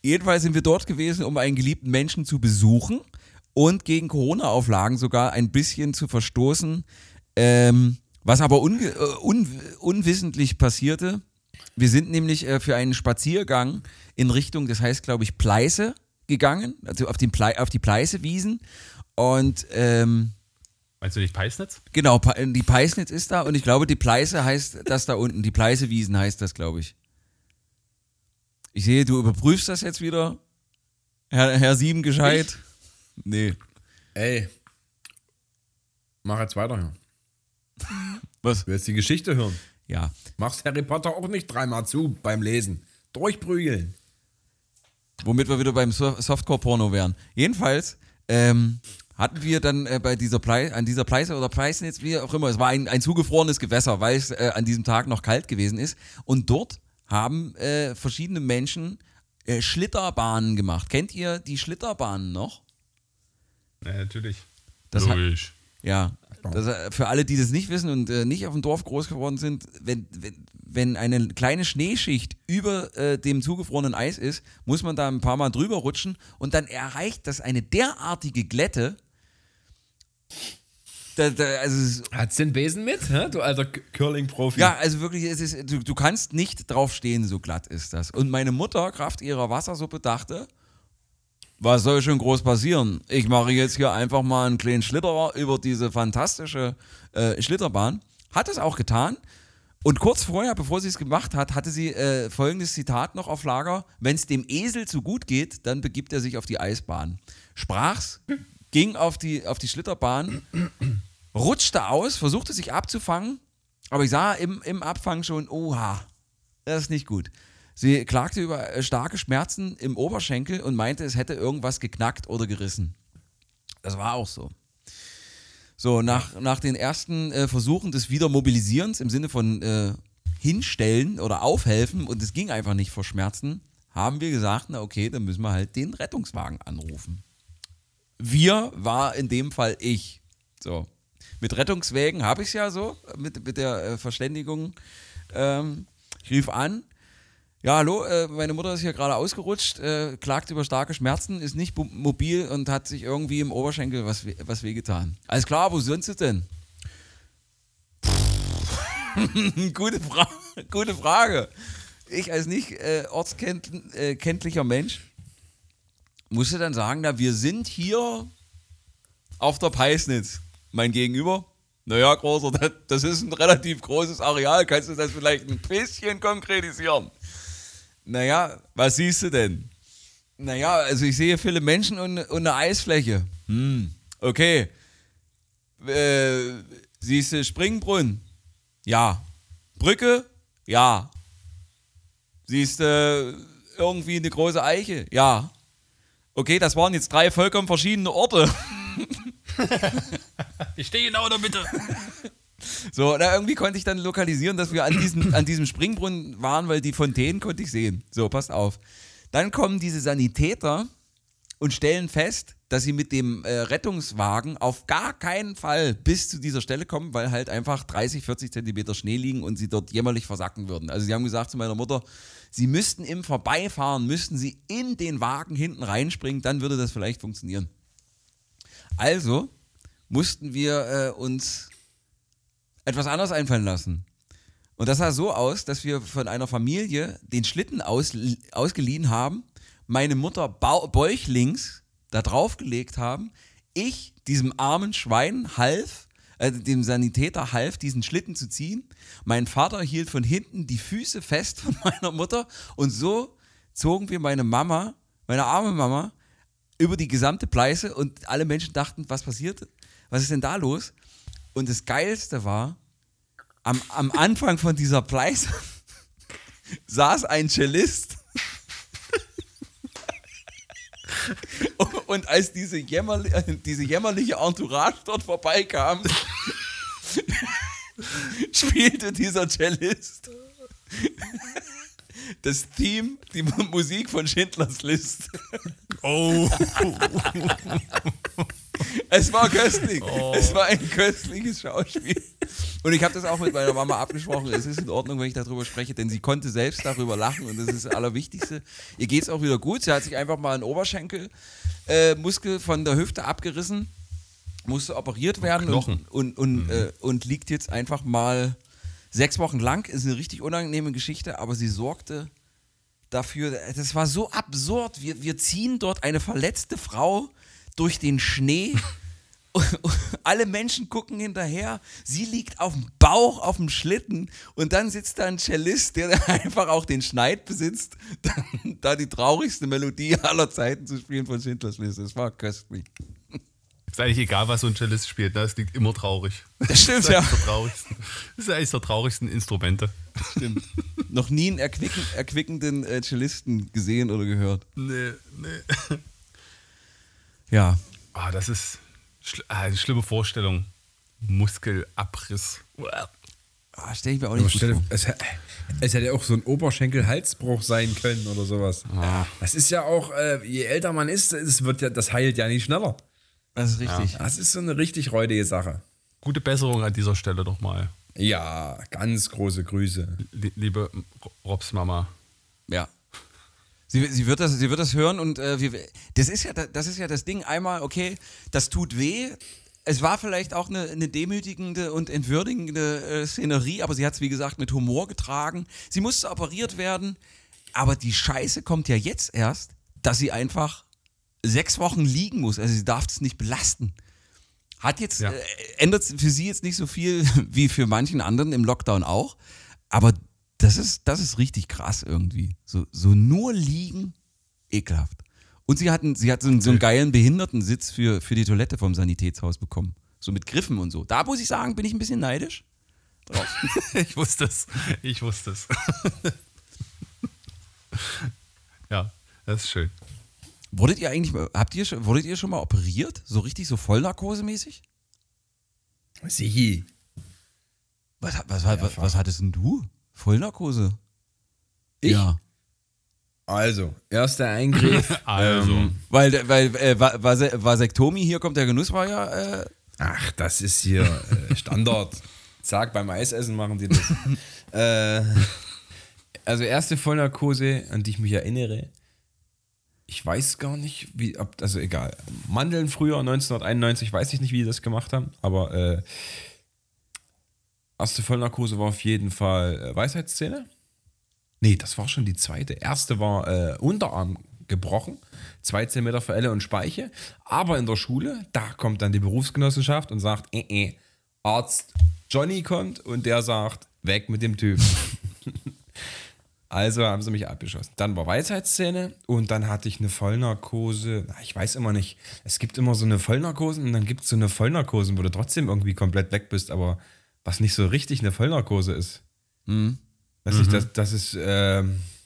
Speaker 1: Jedenfalls sind wir dort gewesen, um einen geliebten Menschen zu besuchen und gegen Corona-Auflagen sogar ein bisschen zu verstoßen. Ähm, was aber unge äh, un unwissentlich passierte. Wir sind nämlich äh, für einen Spaziergang in Richtung, das heißt, glaube ich, Pleiße gegangen, also auf, den Ple auf die Pleiße-Wiesen. Und ähm,
Speaker 3: Meinst du nicht Peisnitz?
Speaker 1: Genau, die Peisnitz ist da und ich glaube, die Pleiße heißt das da unten. Die Pleißewiesen heißt das, glaube ich. Ich sehe, du überprüfst das jetzt wieder. Herr, Herr Sieben gescheit. Ich? Nee.
Speaker 2: Ey. Mach jetzt weiter.
Speaker 1: Was?
Speaker 2: Du willst die Geschichte hören?
Speaker 1: Ja.
Speaker 2: Machst Harry Potter auch nicht dreimal zu beim Lesen. Durchprügeln.
Speaker 1: Womit wir wieder beim Softcore-Porno wären. Jedenfalls ähm, hatten wir dann äh, bei dieser Ple an dieser Pleiße oder Pleißnitz, wie auch immer, es war ein, ein zugefrorenes Gewässer, weil es äh, an diesem Tag noch kalt gewesen ist. Und dort haben äh, verschiedene Menschen äh, Schlitterbahnen gemacht. Kennt ihr die Schlitterbahnen noch?
Speaker 3: Ja, natürlich.
Speaker 1: Das Logisch. Hat, ja, das, äh, für alle, die das nicht wissen und äh, nicht auf dem Dorf groß geworden sind, wenn, wenn, wenn eine kleine Schneeschicht über äh, dem zugefrorenen Eis ist, muss man da ein paar Mal drüber rutschen und dann erreicht das eine derartige Glätte.
Speaker 2: Da, da, also Hat's den Besen mit, hä? du alter Curling-Profi?
Speaker 1: Ja, also wirklich, es ist, du, du kannst nicht drauf stehen, so glatt ist das. Und meine Mutter, Kraft ihrer Wassersuppe, dachte, was soll schon groß passieren? Ich mache jetzt hier einfach mal einen kleinen Schlitterer über diese fantastische äh, Schlitterbahn. Hat es auch getan. Und kurz vorher, bevor sie es gemacht hat, hatte sie äh, folgendes Zitat noch auf Lager: Wenn es dem Esel zu gut geht, dann begibt er sich auf die Eisbahn. Sprach's, ging auf die, auf die Schlitterbahn, rutschte aus, versuchte sich abzufangen, aber ich sah im, im Abfang schon, oha, das ist nicht gut. Sie klagte über äh, starke Schmerzen im Oberschenkel und meinte, es hätte irgendwas geknackt oder gerissen. Das war auch so. So, nach, nach den ersten äh, Versuchen des Wiedermobilisierens im Sinne von äh, hinstellen oder aufhelfen und es ging einfach nicht vor Schmerzen, haben wir gesagt, na okay, dann müssen wir halt den Rettungswagen anrufen. Wir war in dem Fall ich. So. Mit Rettungswägen habe ich es ja so, mit, mit der äh, Verständigung. Ähm, ich rief an, ja, hallo, äh, meine Mutter ist hier gerade ausgerutscht, äh, klagt über starke Schmerzen, ist nicht mobil und hat sich irgendwie im Oberschenkel was, was wehgetan. Alles klar, wo sind sie denn? gute, Fra gute Frage. Ich als nicht äh, ortskenntlicher äh, Mensch musste dann sagen, na, wir sind hier auf der Peisnitz. Mein Gegenüber, naja, großer, das ist ein relativ großes Areal. Kannst du das vielleicht ein bisschen konkretisieren? Naja, was siehst du denn? Naja, also ich sehe viele Menschen und, und eine Eisfläche. Hm, okay. Äh, siehst du Springbrunnen? Ja. Brücke? Ja. Siehst du irgendwie eine große Eiche? Ja. Okay, das waren jetzt drei vollkommen verschiedene Orte.
Speaker 3: ich stehe genau in der Mitte.
Speaker 1: So, na, irgendwie konnte ich dann lokalisieren, dass wir an diesem, an diesem Springbrunnen waren, weil die Fontänen konnte ich sehen. So, passt auf. Dann kommen diese Sanitäter und stellen fest, dass sie mit dem äh, Rettungswagen auf gar keinen Fall bis zu dieser Stelle kommen, weil halt einfach 30, 40 Zentimeter Schnee liegen und sie dort jämmerlich versacken würden. Also sie haben gesagt zu meiner Mutter, sie müssten im Vorbeifahren, müssten sie in den Wagen hinten reinspringen, dann würde das vielleicht funktionieren. Also mussten wir äh, uns etwas anderes einfallen lassen. Und das sah so aus, dass wir von einer Familie den Schlitten aus, ausgeliehen haben, meine Mutter bäuchlings da draufgelegt haben, ich diesem armen Schwein half, äh, dem Sanitäter half, diesen Schlitten zu ziehen. Mein Vater hielt von hinten die Füße fest von meiner Mutter und so zogen wir meine Mama, meine arme Mama, über die gesamte Pleiße und alle Menschen dachten, was passiert? Was ist denn da los? Und das Geilste war, am, am Anfang von dieser Pleiße saß ein Cellist. Und als diese, jämmerli diese jämmerliche Entourage dort vorbeikam, spielte dieser Cellist das Theme, die Musik von Schindlers List. Oh. Es war köstlich. Oh. Es war ein köstliches Schauspiel. Und ich habe das auch mit meiner Mama abgesprochen. Es ist in Ordnung, wenn ich darüber spreche, denn sie konnte selbst darüber lachen und das ist das Allerwichtigste. Ihr geht es auch wieder gut. Sie hat sich einfach mal einen Oberschenkelmuskel äh, von der Hüfte abgerissen, musste operiert werden und, und, und, mhm. äh, und liegt jetzt einfach mal sechs Wochen lang. Ist eine richtig unangenehme Geschichte, aber sie sorgte dafür. Das war so absurd. Wir, wir ziehen dort eine verletzte Frau durch den Schnee. Alle Menschen gucken hinterher. Sie liegt auf dem Bauch, auf dem Schlitten und dann sitzt da ein Cellist, der einfach auch den Schneid besitzt, da die traurigste Melodie aller Zeiten zu spielen von Schindlers Liste. Das war köstlich.
Speaker 3: Ist eigentlich egal, was so ein Cellist spielt, ne? es liegt immer traurig.
Speaker 1: Das stimmt, das ja.
Speaker 3: Das ist eines der traurigsten Instrumente.
Speaker 1: Das stimmt. Noch nie einen erquicken, erquickenden äh, Cellisten gesehen oder gehört.
Speaker 3: Nee, nee.
Speaker 1: Ja.
Speaker 3: Ah, das ist schl ah, eine schlimme Vorstellung. Muskelabriss.
Speaker 1: Ah, stell ich mir auch nicht
Speaker 2: stell, es, es, hätte auch so ein Oberschenkel-Halsbruch sein können oder sowas. Ah. Das ist ja auch, äh, je älter man ist, es wird ja, das heilt ja nicht schneller.
Speaker 1: Das ist richtig.
Speaker 2: Ja. Das ist so eine richtig räudige Sache.
Speaker 3: Gute Besserung an dieser Stelle doch mal.
Speaker 2: Ja, ganz große Grüße.
Speaker 3: Liebe Robs Mama.
Speaker 1: Ja. Sie, sie, wird, das, sie wird das hören und äh, wir, das, ist ja, das ist ja das Ding. Einmal, okay, das tut weh. Es war vielleicht auch eine, eine demütigende und entwürdigende äh, Szenerie, aber sie hat es, wie gesagt, mit Humor getragen. Sie musste operiert werden, aber die Scheiße kommt ja jetzt erst, dass sie einfach sechs Wochen liegen muss. Also sie darf es nicht belasten. Hat jetzt, ja. äh, ändert für sie jetzt nicht so viel wie für manchen anderen im Lockdown auch. Aber das ist, das ist richtig krass irgendwie. So, so nur liegen, ekelhaft. Und sie, hatten, sie hat so einen, so einen geilen Behindertensitz für, für die Toilette vom Sanitätshaus bekommen. So mit Griffen und so. Da muss ich sagen, bin ich ein bisschen neidisch.
Speaker 3: Drauf. ich wusste es. Ich wusste es. ja, das ist schön.
Speaker 1: Wurdet ihr eigentlich, habt ihr, wurdet ihr schon mal operiert? So richtig so Vollnarkose-mäßig?
Speaker 2: Sie.
Speaker 1: Was, was, was, was, was hattest denn du? Vollnarkose?
Speaker 2: Ich? Ja. Also, erster Eingriff.
Speaker 1: also. Ähm, weil weil äh, Vasektomie, hier kommt der Genuss, war ja. Äh
Speaker 2: Ach, das ist hier äh, Standard. Zack, beim Eisessen machen die das. äh, also, erste Vollnarkose, an die ich mich erinnere, ich weiß gar nicht, wie, ob, also egal. Mandeln früher, 1991, weiß ich nicht, wie die das gemacht haben, aber äh, erste Vollnarkose war auf jeden Fall äh, Weisheitszähne. Nee, das war schon die zweite. Erste war äh, Unterarm gebrochen, zwei Zentimeter für Elle und Speiche. Aber in der Schule, da kommt dann die Berufsgenossenschaft und sagt, äh, äh, Arzt Johnny kommt und der sagt, weg mit dem Typen. Also haben sie mich abgeschossen. Dann war Weisheitszähne und dann hatte ich eine Vollnarkose. Ich weiß immer nicht. Es gibt immer so eine Vollnarkose und dann gibt es so eine Vollnarkose, wo du trotzdem irgendwie komplett weg bist, aber was nicht so richtig eine Vollnarkose ist. Mhm. Das, ist, das, das ist, äh,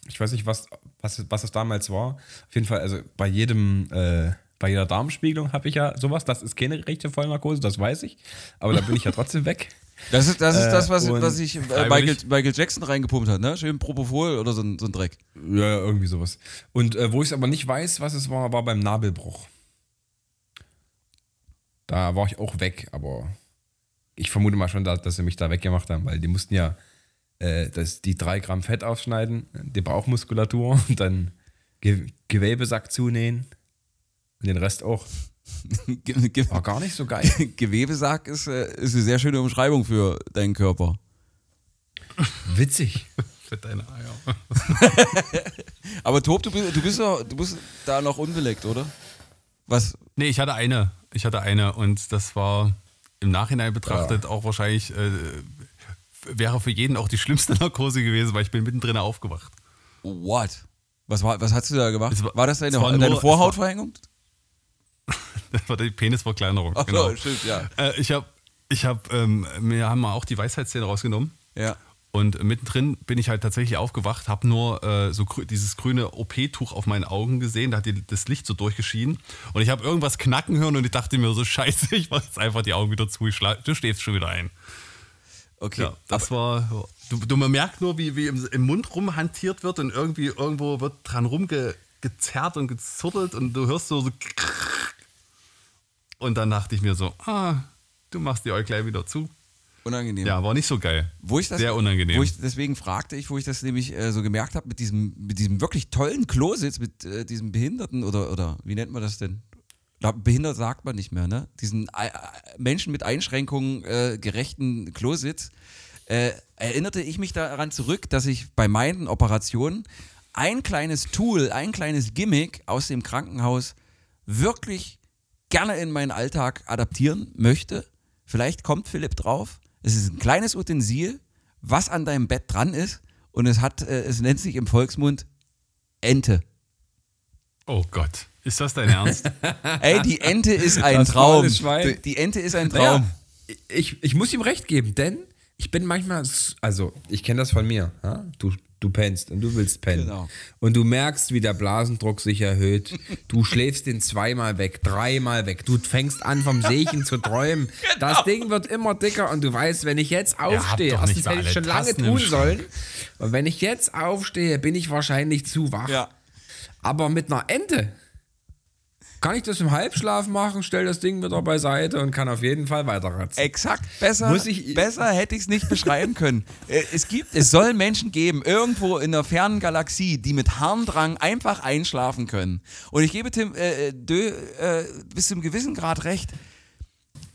Speaker 2: ich weiß nicht, was, was, was das damals war. Auf jeden Fall, also bei jedem, äh, bei jeder Darmspiegelung habe ich ja sowas. Das ist keine richtige Vollnarkose, das weiß ich. Aber da bin ich ja trotzdem weg.
Speaker 1: Das ist das, ist das was, äh, was ich äh, Michael, Michael, Jackson reingepumpt hat, ne? Schön Propofol oder so ein, so ein Dreck.
Speaker 2: Ja, irgendwie sowas. Und äh, wo ich es aber nicht weiß, was es war, war beim Nabelbruch. Da war ich auch weg, aber ich vermute mal schon, dass, dass sie mich da weggemacht haben, weil die mussten ja äh, das, die drei Gramm Fett aufschneiden, die Bauchmuskulatur und dann Ge Gewebesack zunähen und den Rest auch. War gar nicht so geil.
Speaker 1: Gewebesack ist, äh, ist eine sehr schöne Umschreibung für deinen Körper.
Speaker 2: Witzig.
Speaker 3: für deine Eier.
Speaker 1: Aber Tob, du bist, du, bist doch, du bist da noch unbeleckt, oder? Was?
Speaker 3: Nee, ich hatte eine. Ich hatte eine und das war im Nachhinein betrachtet ja. auch wahrscheinlich, äh, wäre für jeden auch die schlimmste Narkose gewesen, weil ich bin mittendrin aufgewacht.
Speaker 1: What? Was, war, was hast du da gemacht? War, war das deine, war deine Vorhautverhängung?
Speaker 3: das war die Penisverkleinerung.
Speaker 1: Ach genau. stimmt, ja.
Speaker 3: Äh, ich habe, ich hab, ähm, wir haben mal auch die Weisheitszähne rausgenommen.
Speaker 1: Ja.
Speaker 3: Und mittendrin bin ich halt tatsächlich aufgewacht, habe nur äh, so grü dieses grüne OP-Tuch auf meinen Augen gesehen, da hat die, das Licht so durchgeschieden. Und ich habe irgendwas knacken hören und ich dachte mir so, scheiße, ich mache jetzt einfach die Augen wieder zu, ich du stehst schon wieder ein.
Speaker 1: Okay. Ja,
Speaker 3: das war, du, du, man merkt nur, wie, wie im, im Mund rumhantiert wird und irgendwie irgendwo wird dran rumgezerrt und gezurtelt und du hörst so, so und dann dachte ich mir so, ah, du machst die Äuglein wieder zu.
Speaker 1: Unangenehm.
Speaker 3: Ja, war nicht so geil.
Speaker 1: Wo ich das,
Speaker 3: Sehr unangenehm.
Speaker 1: Wo ich, deswegen fragte ich, wo ich das nämlich äh, so gemerkt habe, mit diesem, mit diesem wirklich tollen Klositz, mit äh, diesem Behinderten oder, oder wie nennt man das denn? Behindert sagt man nicht mehr, ne? Diesen äh, Menschen mit Einschränkungen äh, gerechten Klositz. Äh, erinnerte ich mich daran zurück, dass ich bei meinen Operationen ein kleines Tool, ein kleines Gimmick aus dem Krankenhaus wirklich gerne in meinen Alltag adaptieren möchte. Vielleicht kommt Philipp drauf. Es ist ein kleines Utensil, was an deinem Bett dran ist und es hat, äh, es nennt sich im Volksmund Ente.
Speaker 3: Oh Gott, ist das dein Ernst?
Speaker 1: Ey, die Ente ist ein das Traum. Die, die Ente ist ein Traum. Naja,
Speaker 2: ich, ich muss ihm recht geben, denn ich bin manchmal, also ich kenne das von mir. Ja? Du, du pennst und du willst pennen. Genau. Und du merkst, wie der Blasendruck sich erhöht. Du schläfst den zweimal weg, dreimal weg. Du fängst an, vom Seechen zu träumen. Genau. Das Ding wird immer dicker und du weißt, wenn ich jetzt aufstehe, erstens hätte ich schon lange tun sollen. Und wenn ich jetzt aufstehe, bin ich wahrscheinlich zu wach. Ja. Aber mit einer Ente kann ich das im Halbschlaf machen, stell das Ding wieder beiseite und kann auf jeden Fall weiterratzen.
Speaker 1: Exakt, besser, Muss ich, besser hätte ich es nicht beschreiben können. Äh, es gibt, es soll Menschen geben, irgendwo in einer fernen Galaxie, die mit Harndrang einfach einschlafen können. Und ich gebe Tim äh, äh Dö äh, bis zu einem gewissen Grad recht.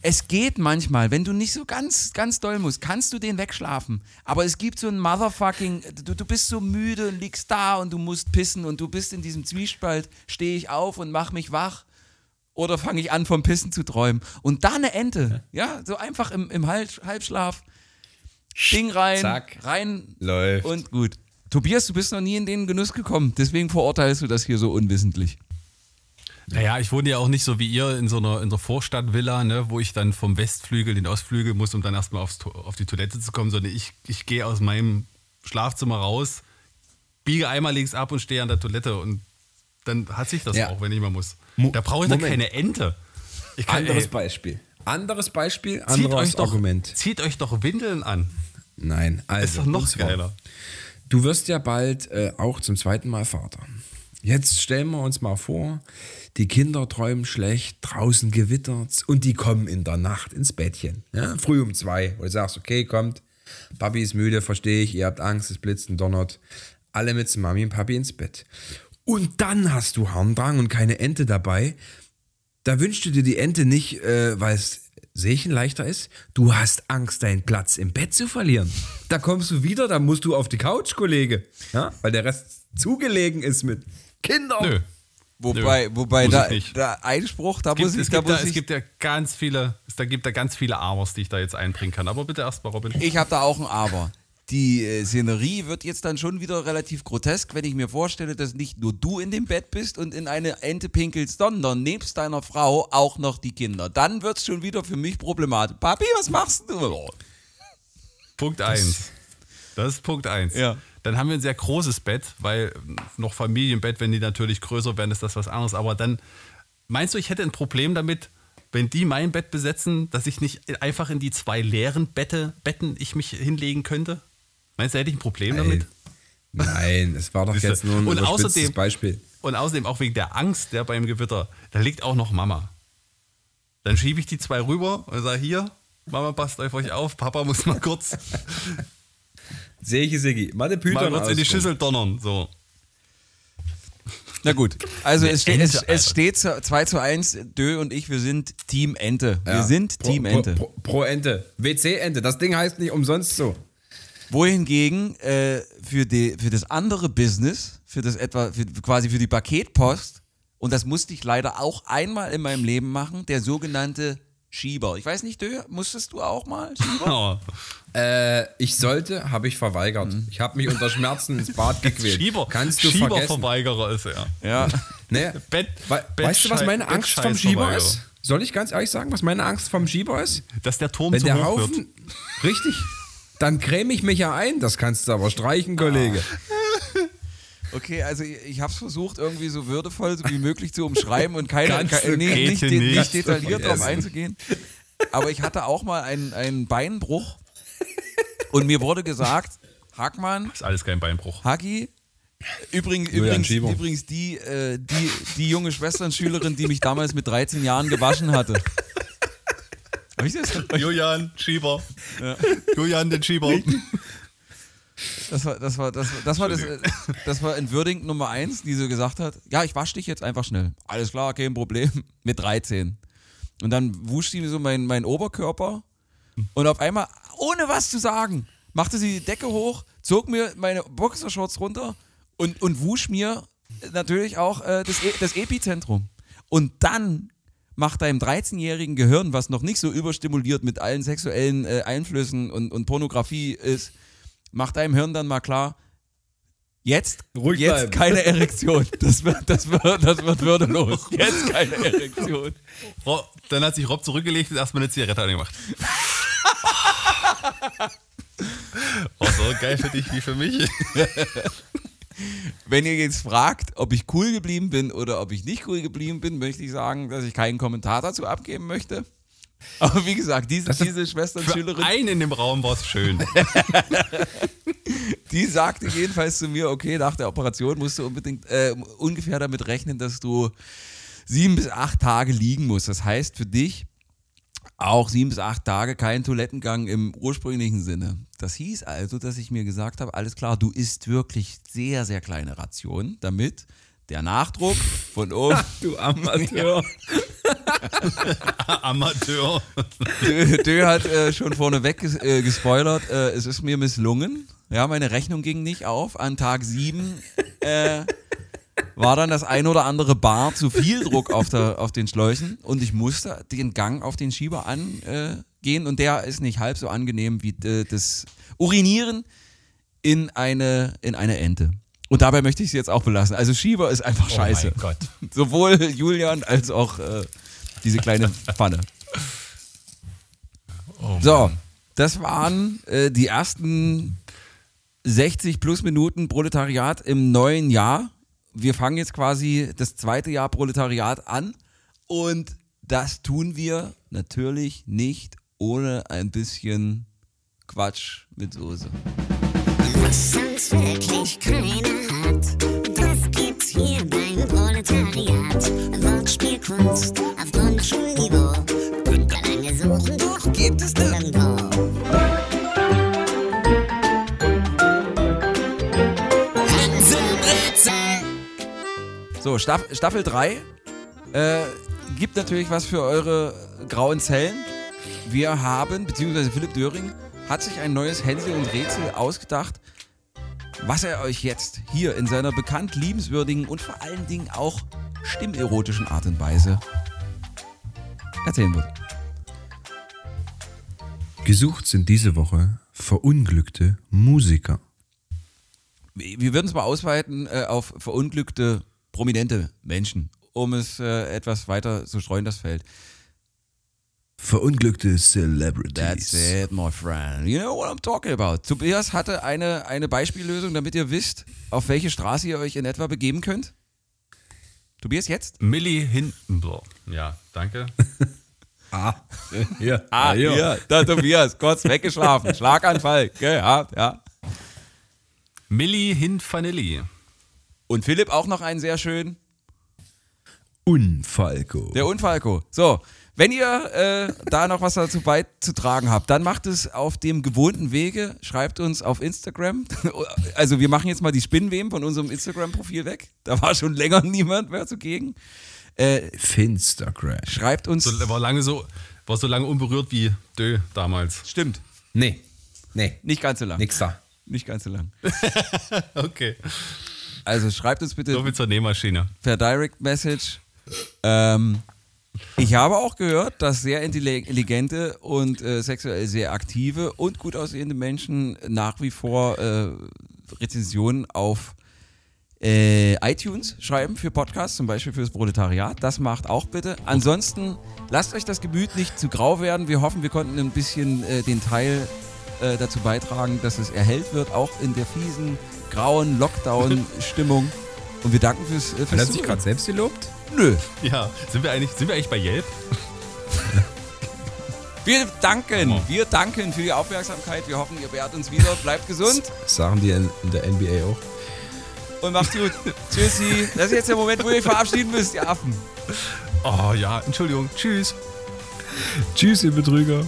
Speaker 1: Es geht manchmal, wenn du nicht so ganz, ganz doll musst, kannst du den wegschlafen. Aber es gibt so ein Motherfucking, du, du bist so müde und liegst da und du musst pissen und du bist in diesem Zwiespalt, stehe ich auf und mach mich wach oder fange ich an vom Pissen zu träumen. Und da eine Ente, ja, so einfach im, im Halbschlaf, Ding rein, Zack, rein
Speaker 2: läuft.
Speaker 1: und gut. Tobias, du bist noch nie in den Genuss gekommen, deswegen verurteilst du das hier so unwissentlich.
Speaker 3: Naja, ich wohne ja auch nicht so wie ihr in so einer, in der Vorstadtvilla, ne, wo ich dann vom Westflügel in den Ostflügel muss, um dann erstmal aufs, auf die Toilette zu kommen, sondern ich, ich gehe aus meinem Schlafzimmer raus, biege einmal links ab und stehe an der Toilette und dann hat sich das ja. auch, wenn ich mal muss. Da brauche ich dann keine Ente.
Speaker 2: Kann, anderes ey, Beispiel. Anderes Beispiel, anderes
Speaker 3: zieht
Speaker 2: Argument.
Speaker 3: Doch, zieht euch doch Windeln an.
Speaker 2: Nein, also.
Speaker 3: Ist doch noch geiler.
Speaker 2: Du wirst ja bald äh, auch zum zweiten Mal Vater. Jetzt stellen wir uns mal vor, die Kinder träumen schlecht, draußen gewittert's und die kommen in der Nacht ins Bettchen. Ja, früh um zwei, wo du sagst, okay, kommt, Papi ist müde, verstehe ich, ihr habt Angst, es blitzt und donnert. Alle mit Mami und Papi ins Bett. Und dann hast du Harndrang und keine Ente dabei. Da wünschst du dir die Ente nicht, äh, weil es Seechen leichter ist. Du hast Angst, deinen Platz im Bett zu verlieren. Da kommst du wieder, da musst du auf die Couch, Kollege. Ja, weil der Rest zugelegen ist mit Kindern. Nö.
Speaker 1: Wobei, Nö, wobei da, der Einspruch, da
Speaker 3: es muss
Speaker 1: gibt,
Speaker 3: ich,
Speaker 1: da
Speaker 3: muss da, ich. Es gibt ja ganz viele, es da gibt da ganz viele Abers, die ich da jetzt einbringen kann. Aber bitte erstmal, Robin.
Speaker 1: Ich habe da auch ein Aber. Die äh, Szenerie wird jetzt dann schon wieder relativ grotesk, wenn ich mir vorstelle, dass nicht nur du in dem Bett bist und in eine Ente pinkelst, sondern nebst deiner Frau auch noch die Kinder. Dann wird es schon wieder für mich problematisch. Papi, was machst du?
Speaker 3: Punkt 1. Das ist Punkt 1.
Speaker 1: Ja.
Speaker 3: Dann haben wir ein sehr großes Bett, weil noch Familienbett, wenn die natürlich größer werden, ist das was anderes. Aber dann, meinst du, ich hätte ein Problem damit, wenn die mein Bett besetzen, dass ich nicht einfach in die zwei leeren Bette, Betten ich mich hinlegen könnte? Meinst du, hätte ich ein Problem
Speaker 2: Nein.
Speaker 3: damit?
Speaker 2: Nein, es war doch jetzt nur ein und außerdem, Beispiel.
Speaker 3: Und außerdem auch wegen der Angst der beim Gewitter, da liegt auch noch Mama. Dann schiebe ich die zwei rüber und sage, hier, Mama, passt auf euch auf, Papa muss mal kurz
Speaker 2: Sehe ich. Mal
Speaker 3: Mal kurz in die Schüssel donnern. So.
Speaker 1: Na gut, also es, steht, es, es steht 2 zu 1, Dö und ich, wir sind Team Ente. Wir ja. sind pro, Team Ente.
Speaker 2: Pro, pro, pro, Ente. WC Ente. Das Ding heißt nicht umsonst so.
Speaker 1: Wohingegen äh, für, die, für das andere Business, für das etwa, für, quasi für die Paketpost, und das musste ich leider auch einmal in meinem Leben machen, der sogenannte Schieber. Ich weiß nicht, Dö, musstest du auch mal Schieber?
Speaker 2: Äh, ich sollte, habe ich verweigert. Mhm. Ich habe mich unter Schmerzen ins Bad gequält.
Speaker 3: Schieber, Kannst du Schieberverweigerer ist er.
Speaker 1: Ja.
Speaker 2: nee. Bett, We Bett weißt du, was meine Angst vom Schieber ist? Soll ich ganz ehrlich sagen, was meine Angst vom Schieber ist?
Speaker 3: Dass der Turm
Speaker 2: Wenn
Speaker 3: zu
Speaker 2: der
Speaker 3: hoch
Speaker 2: Haufen, wird. Richtig. Dann creme ich mich ja ein. Das kannst du aber streichen, Kollege. Ah.
Speaker 1: Okay, also ich habe es versucht, irgendwie so würdevoll wie möglich zu umschreiben und keine, keine nee, nicht, nicht, nicht detailliert darauf einzugehen. Aber ich hatte auch mal einen, einen Beinbruch und mir wurde gesagt, Hackmann.
Speaker 3: Das ist alles kein Beinbruch.
Speaker 1: Hagi, übrigens, übrigens, übrigens die, äh, die, die junge Schwesternschülerin, die mich damals mit 13 Jahren gewaschen hatte.
Speaker 3: Julian Schieber. Ja. Julian den Schieber.
Speaker 1: Das war, das war, das, das war, das, das war entwürdigend Nummer eins, die so gesagt hat, ja, ich wasche dich jetzt einfach schnell. Alles klar, kein Problem. Mit 13. Und dann wusch sie so meinen mein Oberkörper und auf einmal, ohne was zu sagen, machte sie die Decke hoch, zog mir meine Boxershorts runter und, und wusch mir natürlich auch äh, das, e das Epizentrum. Und dann macht deinem 13-jährigen Gehirn, was noch nicht so überstimuliert mit allen sexuellen äh, Einflüssen und, und Pornografie ist, macht deinem Hirn dann mal klar, jetzt, Ruhig jetzt bleiben. keine Erektion. Das wird, das, wird, das wird würdelos. Jetzt keine Erektion.
Speaker 3: Dann hat sich Rob zurückgelegt und erstmal eine Zigarette angemacht. War so geil für dich wie für mich.
Speaker 1: Wenn ihr jetzt fragt, ob ich cool geblieben bin oder ob ich nicht cool geblieben bin, möchte ich sagen, dass ich keinen Kommentar dazu abgeben möchte. Aber wie gesagt, diese, diese Schwesternschülerin.
Speaker 3: Einen in dem Raum war es schön.
Speaker 1: die sagte jedenfalls zu mir: Okay, nach der Operation musst du unbedingt äh, ungefähr damit rechnen, dass du sieben bis acht Tage liegen musst. Das heißt für dich auch sieben bis acht Tage kein Toilettengang im ursprünglichen Sinne. Das hieß also, dass ich mir gesagt habe: Alles klar, du isst wirklich sehr, sehr kleine Rationen, damit der Nachdruck von oben.
Speaker 2: du Amateur.
Speaker 3: Amateur.
Speaker 1: Dö, Dö hat äh, schon vorneweg ges äh, gespoilert, äh, es ist mir misslungen. Ja, meine Rechnung ging nicht auf. An Tag 7 äh, war dann das ein oder andere Bar zu viel Druck auf, der, auf den Schläuchen und ich musste den Gang auf den Schieber angehen und der ist nicht halb so angenehm wie äh, das Urinieren in eine, in eine Ente. Und dabei möchte ich es jetzt auch belassen. Also Schieber ist einfach oh scheiße. Sowohl Julian als auch äh, diese kleine Pfanne. Oh so, das waren äh, die ersten 60 plus Minuten Proletariat im neuen Jahr. Wir fangen jetzt quasi das zweite Jahr Proletariat an und das tun wir natürlich nicht ohne ein bisschen Quatsch mit Soße. Was sonst wirklich keiner hat, das gibt's hier beim Proletariat. Wortspielkunst auf Grundschulniveau. Und lange suchen, doch gibt es nirgendwo. So, Staffel 3 äh, gibt natürlich was für eure grauen Zellen. Wir haben, beziehungsweise Philipp Döring, hat sich ein neues Hänsel und Rätsel ausgedacht, was er euch jetzt hier in seiner bekannt liebenswürdigen und vor allen Dingen auch stimmerotischen Art und Weise erzählen wird.
Speaker 2: Gesucht sind diese Woche verunglückte Musiker.
Speaker 1: Wir würden es mal ausweiten äh, auf verunglückte prominente Menschen, um es äh, etwas weiter zu streuen, das Feld.
Speaker 2: Verunglückte Celebrities.
Speaker 1: That's it, my friend. You know what I'm talking about. Tobias hatte eine, eine Beispiellösung, damit ihr wisst, auf welche Straße ihr euch in etwa begeben könnt. Tobias, jetzt?
Speaker 3: Millie Hindenburg. Ja, danke.
Speaker 2: ah, hier.
Speaker 1: Ah, hier. hier. Da, Tobias, kurz weggeschlafen. Schlaganfall gehabt, ja.
Speaker 3: Millie Hinfanilli.
Speaker 1: Und Philipp auch noch einen sehr schönen.
Speaker 2: Unfalco.
Speaker 1: Der Unfalco. So, wenn ihr äh, da noch was dazu beizutragen habt, dann macht es auf dem gewohnten Wege. Schreibt uns auf Instagram. Also wir machen jetzt mal die Spinnweben von unserem Instagram-Profil weg. Da war schon länger niemand mehr zugegen.
Speaker 2: Äh, Finstagram.
Speaker 1: Schreibt uns.
Speaker 3: So, war lange so, war so lange unberührt wie Dö damals.
Speaker 1: Stimmt.
Speaker 2: Nee. Nee.
Speaker 1: Nicht ganz so lang.
Speaker 2: Nix da.
Speaker 1: Nicht ganz so lang.
Speaker 3: okay.
Speaker 1: Also schreibt uns bitte.
Speaker 3: So wie zur Nähmaschine.
Speaker 1: Per Direct Message. Ähm, ich habe auch gehört, dass sehr intelligente und äh, sexuell sehr aktive und gut aussehende Menschen nach wie vor äh, Rezensionen auf äh, iTunes schreiben für Podcasts, zum Beispiel fürs Proletariat. Das macht auch bitte. Ansonsten lasst euch das Gemüt nicht zu grau werden. Wir hoffen, wir konnten ein bisschen äh, den Teil äh, dazu beitragen, dass es erhellt wird, auch in der fiesen, grauen Lockdown-Stimmung. Und wir danken fürs, äh, fürs
Speaker 2: Hat er sich gerade selbst gelobt?
Speaker 1: Nö.
Speaker 3: Ja, sind wir eigentlich, sind wir eigentlich bei Yelp?
Speaker 1: Wir danken, wir danken für die Aufmerksamkeit. Wir hoffen, ihr wehrt uns wieder. Bleibt gesund.
Speaker 2: Das sagen die in der NBA auch.
Speaker 1: Und macht's gut. Tschüssi. Das ist jetzt der Moment, wo ihr euch verabschieden müsst, ihr Affen.
Speaker 3: Oh ja, Entschuldigung. Tschüss.
Speaker 2: Tschüss, ihr Betrüger.